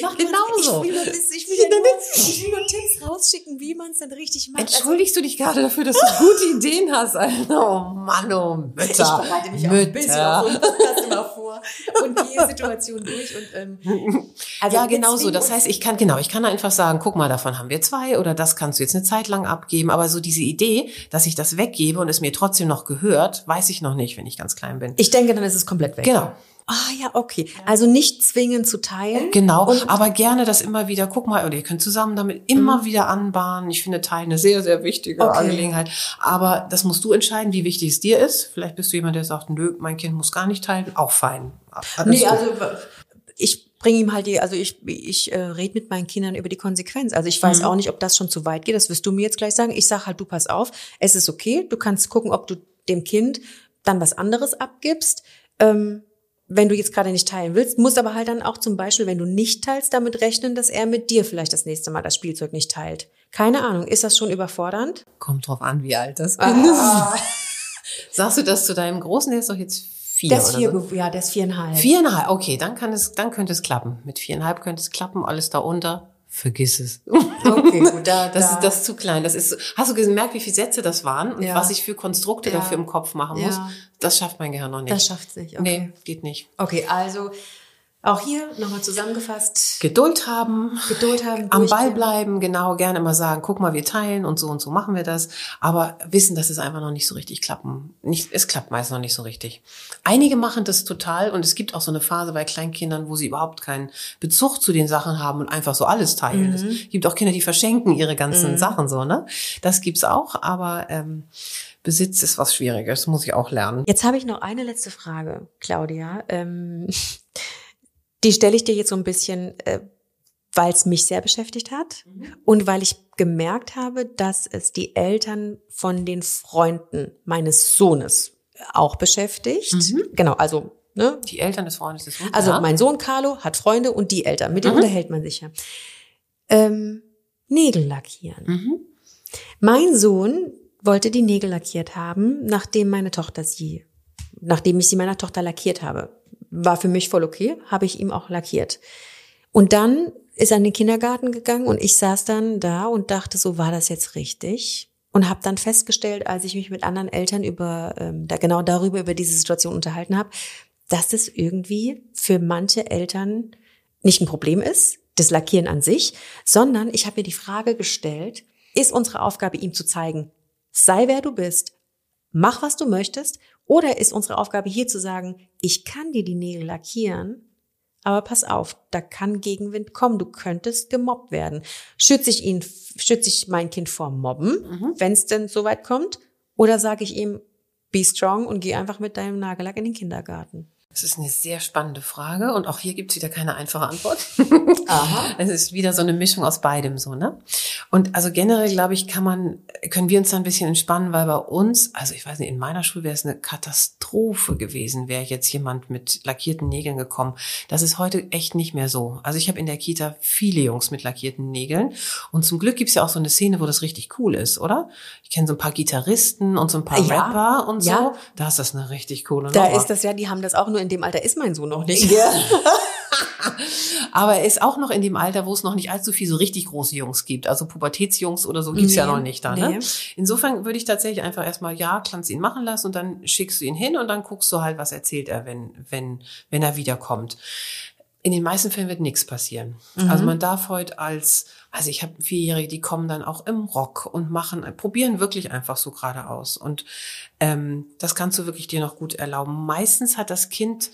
mach Genau ich so. Will nur, ich, will ja nur, ich will nur Tipps rausschicken, wie man es dann richtig macht. Entschuldigst du dich gerade dafür, dass du gute Ideen hast? Alter? Oh Mann, oh Mütter. ich bereite mich auch ein bisschen auf so Podcast immer vor und gehe Situation durch und ähm, also ja, genau so. Das heißt, ich kann, genau, ich kann einfach sagen, guck mal, davon haben wir zwei oder das kannst du jetzt eine Zeit lang abgeben. Aber so diese Idee, dass ich das weggebe und es mir trotzdem noch gehört, weiß ich noch nicht, wenn ich ganz klein bin. ich denke, dann ist es komplett weg. Genau. Ah ja, okay. Also nicht zwingen zu teilen. Genau, Und- aber gerne das immer wieder, guck mal, oder ihr könnt zusammen damit immer wieder anbahnen. Ich finde Teilen eine sehr, sehr wichtige Okay. Angelegenheit. Aber das musst du entscheiden, wie wichtig es dir ist. Vielleicht bist du jemand, der sagt, nö, mein Kind muss gar nicht teilen. Auch fein. Alles Nee, gut. also ich bringe ihm halt die, also ich, ich äh, rede mit meinen Kindern über die Konsequenz. Also ich weiß auch nicht, ob das schon zu weit geht. Das wirst du mir jetzt gleich sagen. Ich sag halt, du pass auf, es ist okay. Du kannst gucken, ob du dem Kind dann was anderes abgibst. Ähm, wenn du jetzt gerade nicht teilen willst, musst aber halt dann auch zum Beispiel, wenn du nicht teilst, damit rechnen, dass er mit dir vielleicht das nächste Mal das Spielzeug nicht teilt. Keine Ahnung, ist das schon überfordernd? Kommt drauf an, wie alt das Kind ist. Sagst du das zu deinem Großen? Der ist doch jetzt vier Der ist vier, so. ja, der ist viereinhalb. Viereinhalb, okay, dann kann es, dann könnte es klappen. Mit viereinhalb könnte es klappen, alles da unter. Vergiss es. Okay, gut, da, Das da. ist das ist zu klein. Das ist, hast du gemerkt, wie viele Sätze das waren und Ja. was ich für Konstrukte Ja. dafür im Kopf machen Ja. muss? Das schafft mein Gehirn noch nicht. Das schafft's nicht, okay. Nee, geht nicht. Okay, also auch hier nochmal zusammengefasst. Geduld haben, Geduld haben. am. Ball bleiben, genau, gerne immer sagen, guck mal, wir teilen und so und so machen wir das. Aber wissen, dass es einfach noch nicht so richtig klappen. Nicht, es klappt meist noch nicht so richtig. Einige machen das total und es gibt auch so eine Phase bei Kleinkindern, wo sie überhaupt keinen Bezug zu den Sachen haben und einfach so alles teilen. Es gibt auch Kinder, die verschenken ihre ganzen Sachen so, ne? Das gibt's auch, aber ähm, Besitz ist was Schwieriges, muss ich auch lernen. Jetzt habe ich noch eine letzte Frage, Claudia. Ähm, die stelle ich dir jetzt so ein bisschen, äh, weil es mich sehr beschäftigt hat und weil ich gemerkt habe, dass es die Eltern von den Freunden meines Sohnes auch beschäftigt. Genau, also ne, Die Eltern des Freundes des Hundes. Also ja? mein Sohn Carlo hat Freunde und die Eltern, mit denen Mhm. unterhält man sich ja. Ähm, Nägel lackieren. Mhm. Mein Sohn wollte die Nägel lackiert haben, nachdem meine Tochter sie, nachdem ich sie meiner Tochter lackiert habe. War für mich voll okay, habe ich ihm auch lackiert. Und dann ist er in den Kindergarten gegangen und ich saß dann da und dachte, so war das jetzt richtig? Und habe dann festgestellt, als ich mich mit anderen Eltern über ähm, da genau darüber über diese Situation unterhalten habe, dass das irgendwie für manche Eltern nicht ein Problem ist, das Lackieren an sich, sondern ich habe mir die Frage gestellt, ist unsere Aufgabe, ihm zu zeigen, sei wer du bist, mach was du möchtest, oder ist unsere Aufgabe hier zu sagen, ich kann dir die Nägel lackieren, aber pass auf, da kann Gegenwind kommen, du könntest gemobbt werden. Schütze ich ihn, schütze ich mein Kind vor Mobben, wenn es denn so weit kommt, oder sage ich ihm, be strong und geh einfach mit deinem Nagellack in den Kindergarten? Das ist eine sehr spannende Frage und auch hier gibt's wieder keine einfache Antwort. Aha. Es ist wieder so eine Mischung aus beidem so, ne? Und also generell, glaube ich, kann man, können wir uns da ein bisschen entspannen, weil bei uns, also ich weiß nicht, in meiner Schule wäre es eine Katastrophe gewesen, wäre jetzt jemand mit lackierten Nägeln gekommen. Das ist heute echt nicht mehr so. Also ich habe in der Kita viele Jungs mit lackierten Nägeln und zum Glück gibt's ja auch so eine Szene, wo das richtig cool ist, oder? Ich kenne so ein paar Gitarristen und so ein paar Ja. Rapper und so. Ja. Da ist das eine richtig coole Da Nummer. ist das ja, die haben das auch nur in dem Alter ist mein Sohn noch nicht. Aber er ist auch noch in dem Alter, wo es noch nicht allzu viel so richtig große Jungs gibt. Also Pubertätsjungs oder so gibt's ja Nee, noch nicht da. Ne? nee. Insofern würde ich tatsächlich einfach erstmal, ja, kannst ihn machen lassen und dann schickst du ihn hin und dann guckst du halt, was erzählt er, wenn, wenn, wenn er wiederkommt. In den meisten Fällen wird nichts passieren. Also man darf heute als, also ich habe Vierjährige, die kommen dann auch im Rock und machen, probieren wirklich einfach so geradeaus. Und ähm, das kannst du wirklich dir noch gut erlauben. Meistens hat das Kind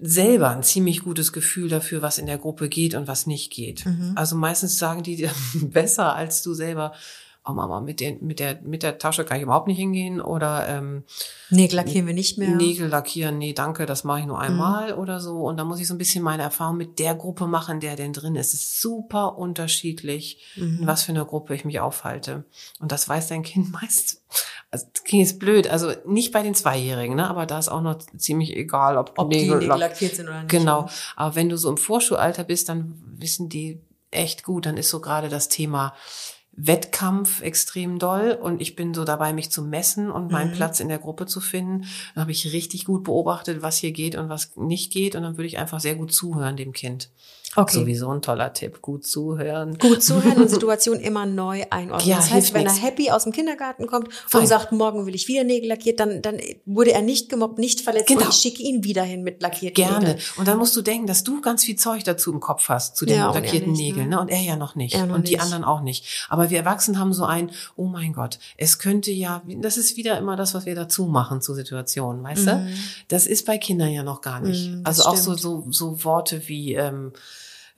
selber ein ziemlich gutes Gefühl dafür, was in der Gruppe geht und was nicht geht. Also meistens sagen die dir besser als du selber, oh Mama, mit, den, mit, der, mit der Tasche kann ich überhaupt nicht hingehen oder ähm, Nägel lackieren wir nicht mehr. Nägel lackieren, nee, danke, das mache ich nur einmal oder so. Und da muss ich so ein bisschen meine Erfahrung mit der Gruppe machen, der denn drin ist. Es ist super unterschiedlich, in was für eine Gruppe ich mich aufhalte. Und das weiß dein Kind meist. Also, das klingt jetzt blöd, also nicht bei den Zweijährigen, ne? aber da ist auch noch ziemlich egal, ob, Ob die Nägel Nägel lack- lackiert sind oder nicht. Genau. Aber wenn du so im Vorschulalter bist, dann wissen die echt gut. Dann ist so gerade das Thema Wettkampf extrem doll und ich bin so dabei, mich zu messen und meinen Mhm. Platz in der Gruppe zu finden. Dann habe ich richtig gut beobachtet, was hier geht und was nicht geht und dann würde ich einfach sehr gut zuhören dem Kind. Okay. Sowieso ein toller Tipp, gut zuhören. Gut zuhören und Situation immer neu einordnen. Ja, das heißt, wenn nix. er happy aus dem Kindergarten kommt Fein. und sagt, morgen will ich wieder Nägel lackiert, dann, dann wurde er nicht gemobbt, nicht verletzt Genau. und ich schicke ihn wieder hin mit lackierten Gerne. Nägeln. Und dann musst du denken, dass du ganz viel Zeug dazu im Kopf hast, zu den Ja, er lackierten nicht, Nägeln. ne? Ne? Und er ja noch nicht. Noch und die nicht. anderen auch nicht. Aber wir Erwachsenen haben so ein, oh mein Gott, es könnte ja, das ist wieder immer das, was wir dazu machen zu Situationen, weißt du? Das ist bei Kindern ja noch gar nicht. Mhm, also auch so, stimmt. so, so Worte wie, ähm,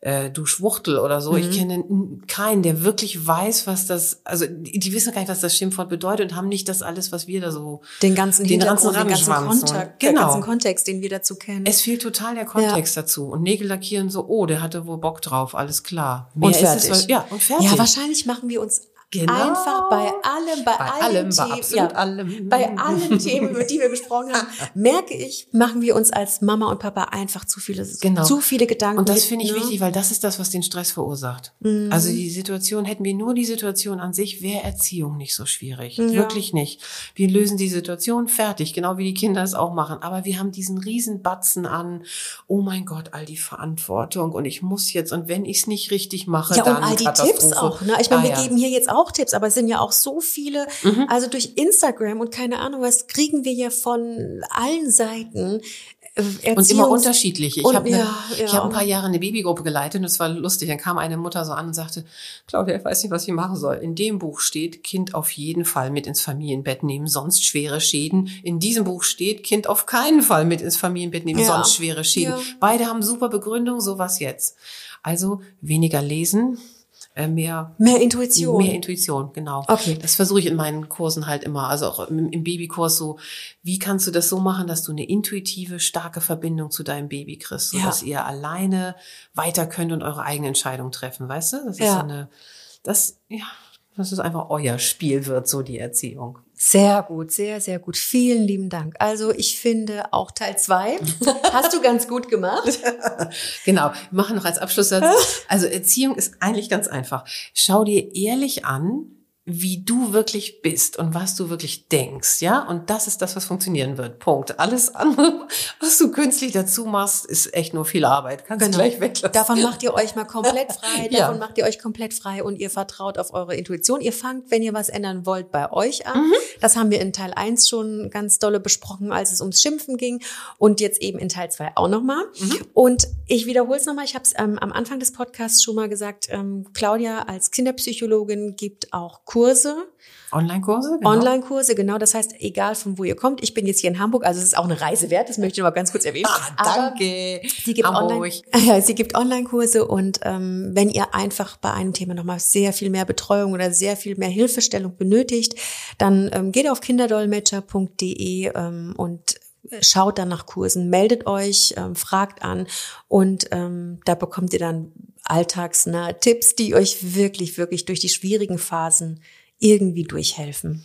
äh, du Schwuchtel oder so. Mhm. Ich kenne keinen, der wirklich weiß, was das, also die, die wissen gar nicht, was das Schimpfwort bedeutet und haben nicht das alles, was wir da so Den ganzen Den ganzen den ganzen, Kontakt, und- den genau. ganzen Kontext, den wir dazu kennen. es fehlt total der Kontext dazu. Und Nägel lackieren so, oh, der hatte wohl Bock drauf, alles klar. Mehr und fertig. Es, ja, und fertig. Ja, wahrscheinlich machen wir uns Genau. einfach bei allem, bei, Bei allen allem, bei Themen, absolut allem. bei allen Themen, über die wir gesprochen haben, merke ich, machen wir uns als Mama und Papa einfach zu viele, Genau. zu viele Gedanken. Und das finde ich ne? wichtig, weil das ist das, was den Stress verursacht. Mhm. Also die Situation, hätten wir nur die Situation an sich, wäre Erziehung nicht so schwierig. Ja. Wirklich nicht. Wir lösen die Situation fertig, genau wie die Kinder es auch machen. Aber wir haben diesen riesen Batzen an, oh mein Gott, all die Verantwortung und ich muss jetzt und wenn ich es nicht richtig mache, Ja, dann und all die. Tipps auch. Ne? Ich meine, Ah, wir ja. Geben hier jetzt auch Tipps, aber es sind ja auch so viele, also durch Instagram und keine Ahnung was, kriegen wir ja von allen Seiten äh, Und immer Erziehungs- unterschiedliche. Ich habe ne, ja, ja. ich hab ein paar Jahre eine Babygruppe geleitet und es war lustig. Dann kam eine Mutter so an und sagte, Claudia, ich weiß nicht, was ich machen soll. In dem Buch steht, Kind auf jeden Fall mit ins Familienbett nehmen, sonst schwere Schäden. In diesem Buch steht, Kind auf keinen Fall mit ins Familienbett nehmen, Ja. sonst schwere Schäden. Ja. Beide haben super Begründung, sowas jetzt. Also weniger lesen, mehr Mehr Intuition. Mehr Intuition, genau. Okay. Das versuche ich in meinen Kursen halt immer, also auch im, im Babykurs so, wie kannst du das so machen, dass du eine intuitive, starke Verbindung zu deinem Baby kriegst, Ja. sodass ihr alleine weiter könnt und eure eigene Entscheidung treffen, weißt du? Das ist Ja. so eine, das, ja, das ist einfach euer Spiel wird, so die Erziehung. Sehr gut, sehr, sehr gut. Vielen lieben Dank. Also ich finde auch Teil zwei hast du ganz gut gemacht. Genau, wir machen noch als Abschlusssatz. Also Erziehung ist eigentlich ganz einfach. Schau dir ehrlich an, wie du wirklich bist und was du wirklich denkst, ja? Und das ist das, was funktionieren wird. Punkt. Alles andere, was du künstlich dazu machst, ist echt nur viel Arbeit. Kannst du gleich weglassen. Genau. Davon macht ihr euch mal komplett frei. Ja. Davon macht ihr euch komplett frei und ihr vertraut auf eure Intuition. Ihr fangt, wenn ihr was ändern wollt, bei euch an. Mhm. Das haben wir in Teil 1 schon ganz dolle besprochen, als es ums Schimpfen ging. Und jetzt eben in Teil 2 auch nochmal. Mhm. Und ich wiederhole es nochmal. Ich habe es ähm, am Anfang des Podcasts schon mal gesagt. Ähm, Claudia als Kinderpsychologin gibt auch Kurse. Online-Kurse? Genau. Online-Kurse, genau. Das heißt, egal von wo ihr kommt, ich bin jetzt hier in Hamburg, also es ist auch eine Reise wert, das möchte ich noch mal ganz kurz erwähnen. Ah, Aber danke. Sie gibt Hamburg. Online, ja, sie gibt Online-Kurse und ähm, wenn ihr einfach bei einem Thema nochmal sehr viel mehr Betreuung oder sehr viel mehr Hilfestellung benötigt, dann ähm, geht auf kinderdolmetscher.de ähm, und schaut dann nach Kursen, meldet euch, ähm, fragt an und ähm, da bekommt ihr dann alltagsnahe Tipps, die euch wirklich, wirklich durch die schwierigen Phasen irgendwie durchhelfen.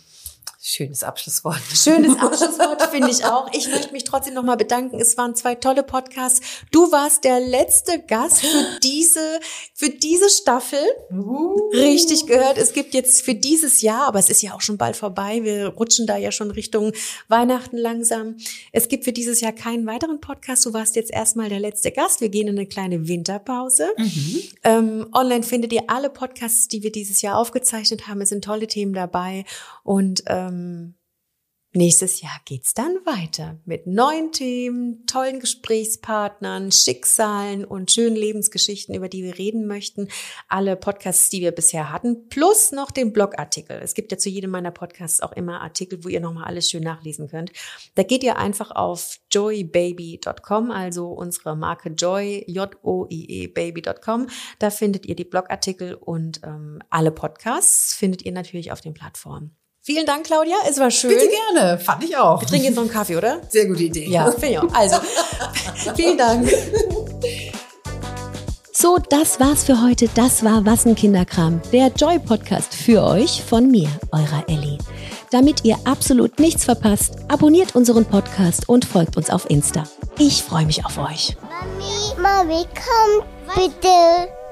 Schönes Abschlusswort. Schönes Abschlusswort finde ich auch. Ich möchte mich trotzdem nochmal bedanken. Es waren zwei tolle Podcasts. Du warst der letzte Gast für diese, für diese Staffel. Richtig gehört. Es gibt jetzt für dieses Jahr, aber es ist ja auch schon bald vorbei. Wir rutschen da ja schon Richtung Weihnachten langsam. Es gibt für dieses Jahr keinen weiteren Podcast. Du warst jetzt erstmal der letzte Gast. Wir gehen in eine kleine Winterpause. Ähm, online findet ihr alle Podcasts, die wir dieses Jahr aufgezeichnet haben. Es sind tolle Themen dabei und ähm, Nächstes Jahr geht's dann weiter mit neuen Themen, tollen Gesprächspartnern, Schicksalen und schönen Lebensgeschichten, über die wir reden möchten. Alle Podcasts, die wir bisher hatten, plus noch den Blogartikel. Es gibt ja zu jedem meiner Podcasts auch immer Artikel, wo ihr nochmal alles schön nachlesen könnt. Da geht ihr einfach auf joybaby.com, also unsere Marke Joy, J-O-I-E, baby.com. Da findet ihr die Blogartikel und ähm, alle Podcasts findet ihr natürlich auf den Plattformen. Vielen Dank, Claudia. Es war schön. Bitte gerne, fand ich auch. Wir trinken jetzt noch einen Kaffee, oder? Sehr gute Idee. Ja, finde ich auch. Also, vielen Dank. So, das war's für heute. Das war Wassenkinderkram, der Joy Podcast für euch von mir, eurer Ellie. Damit ihr absolut nichts verpasst, abonniert unseren Podcast und folgt uns auf Insta. Ich freue mich auf euch. Mami, Mami, komm bitte.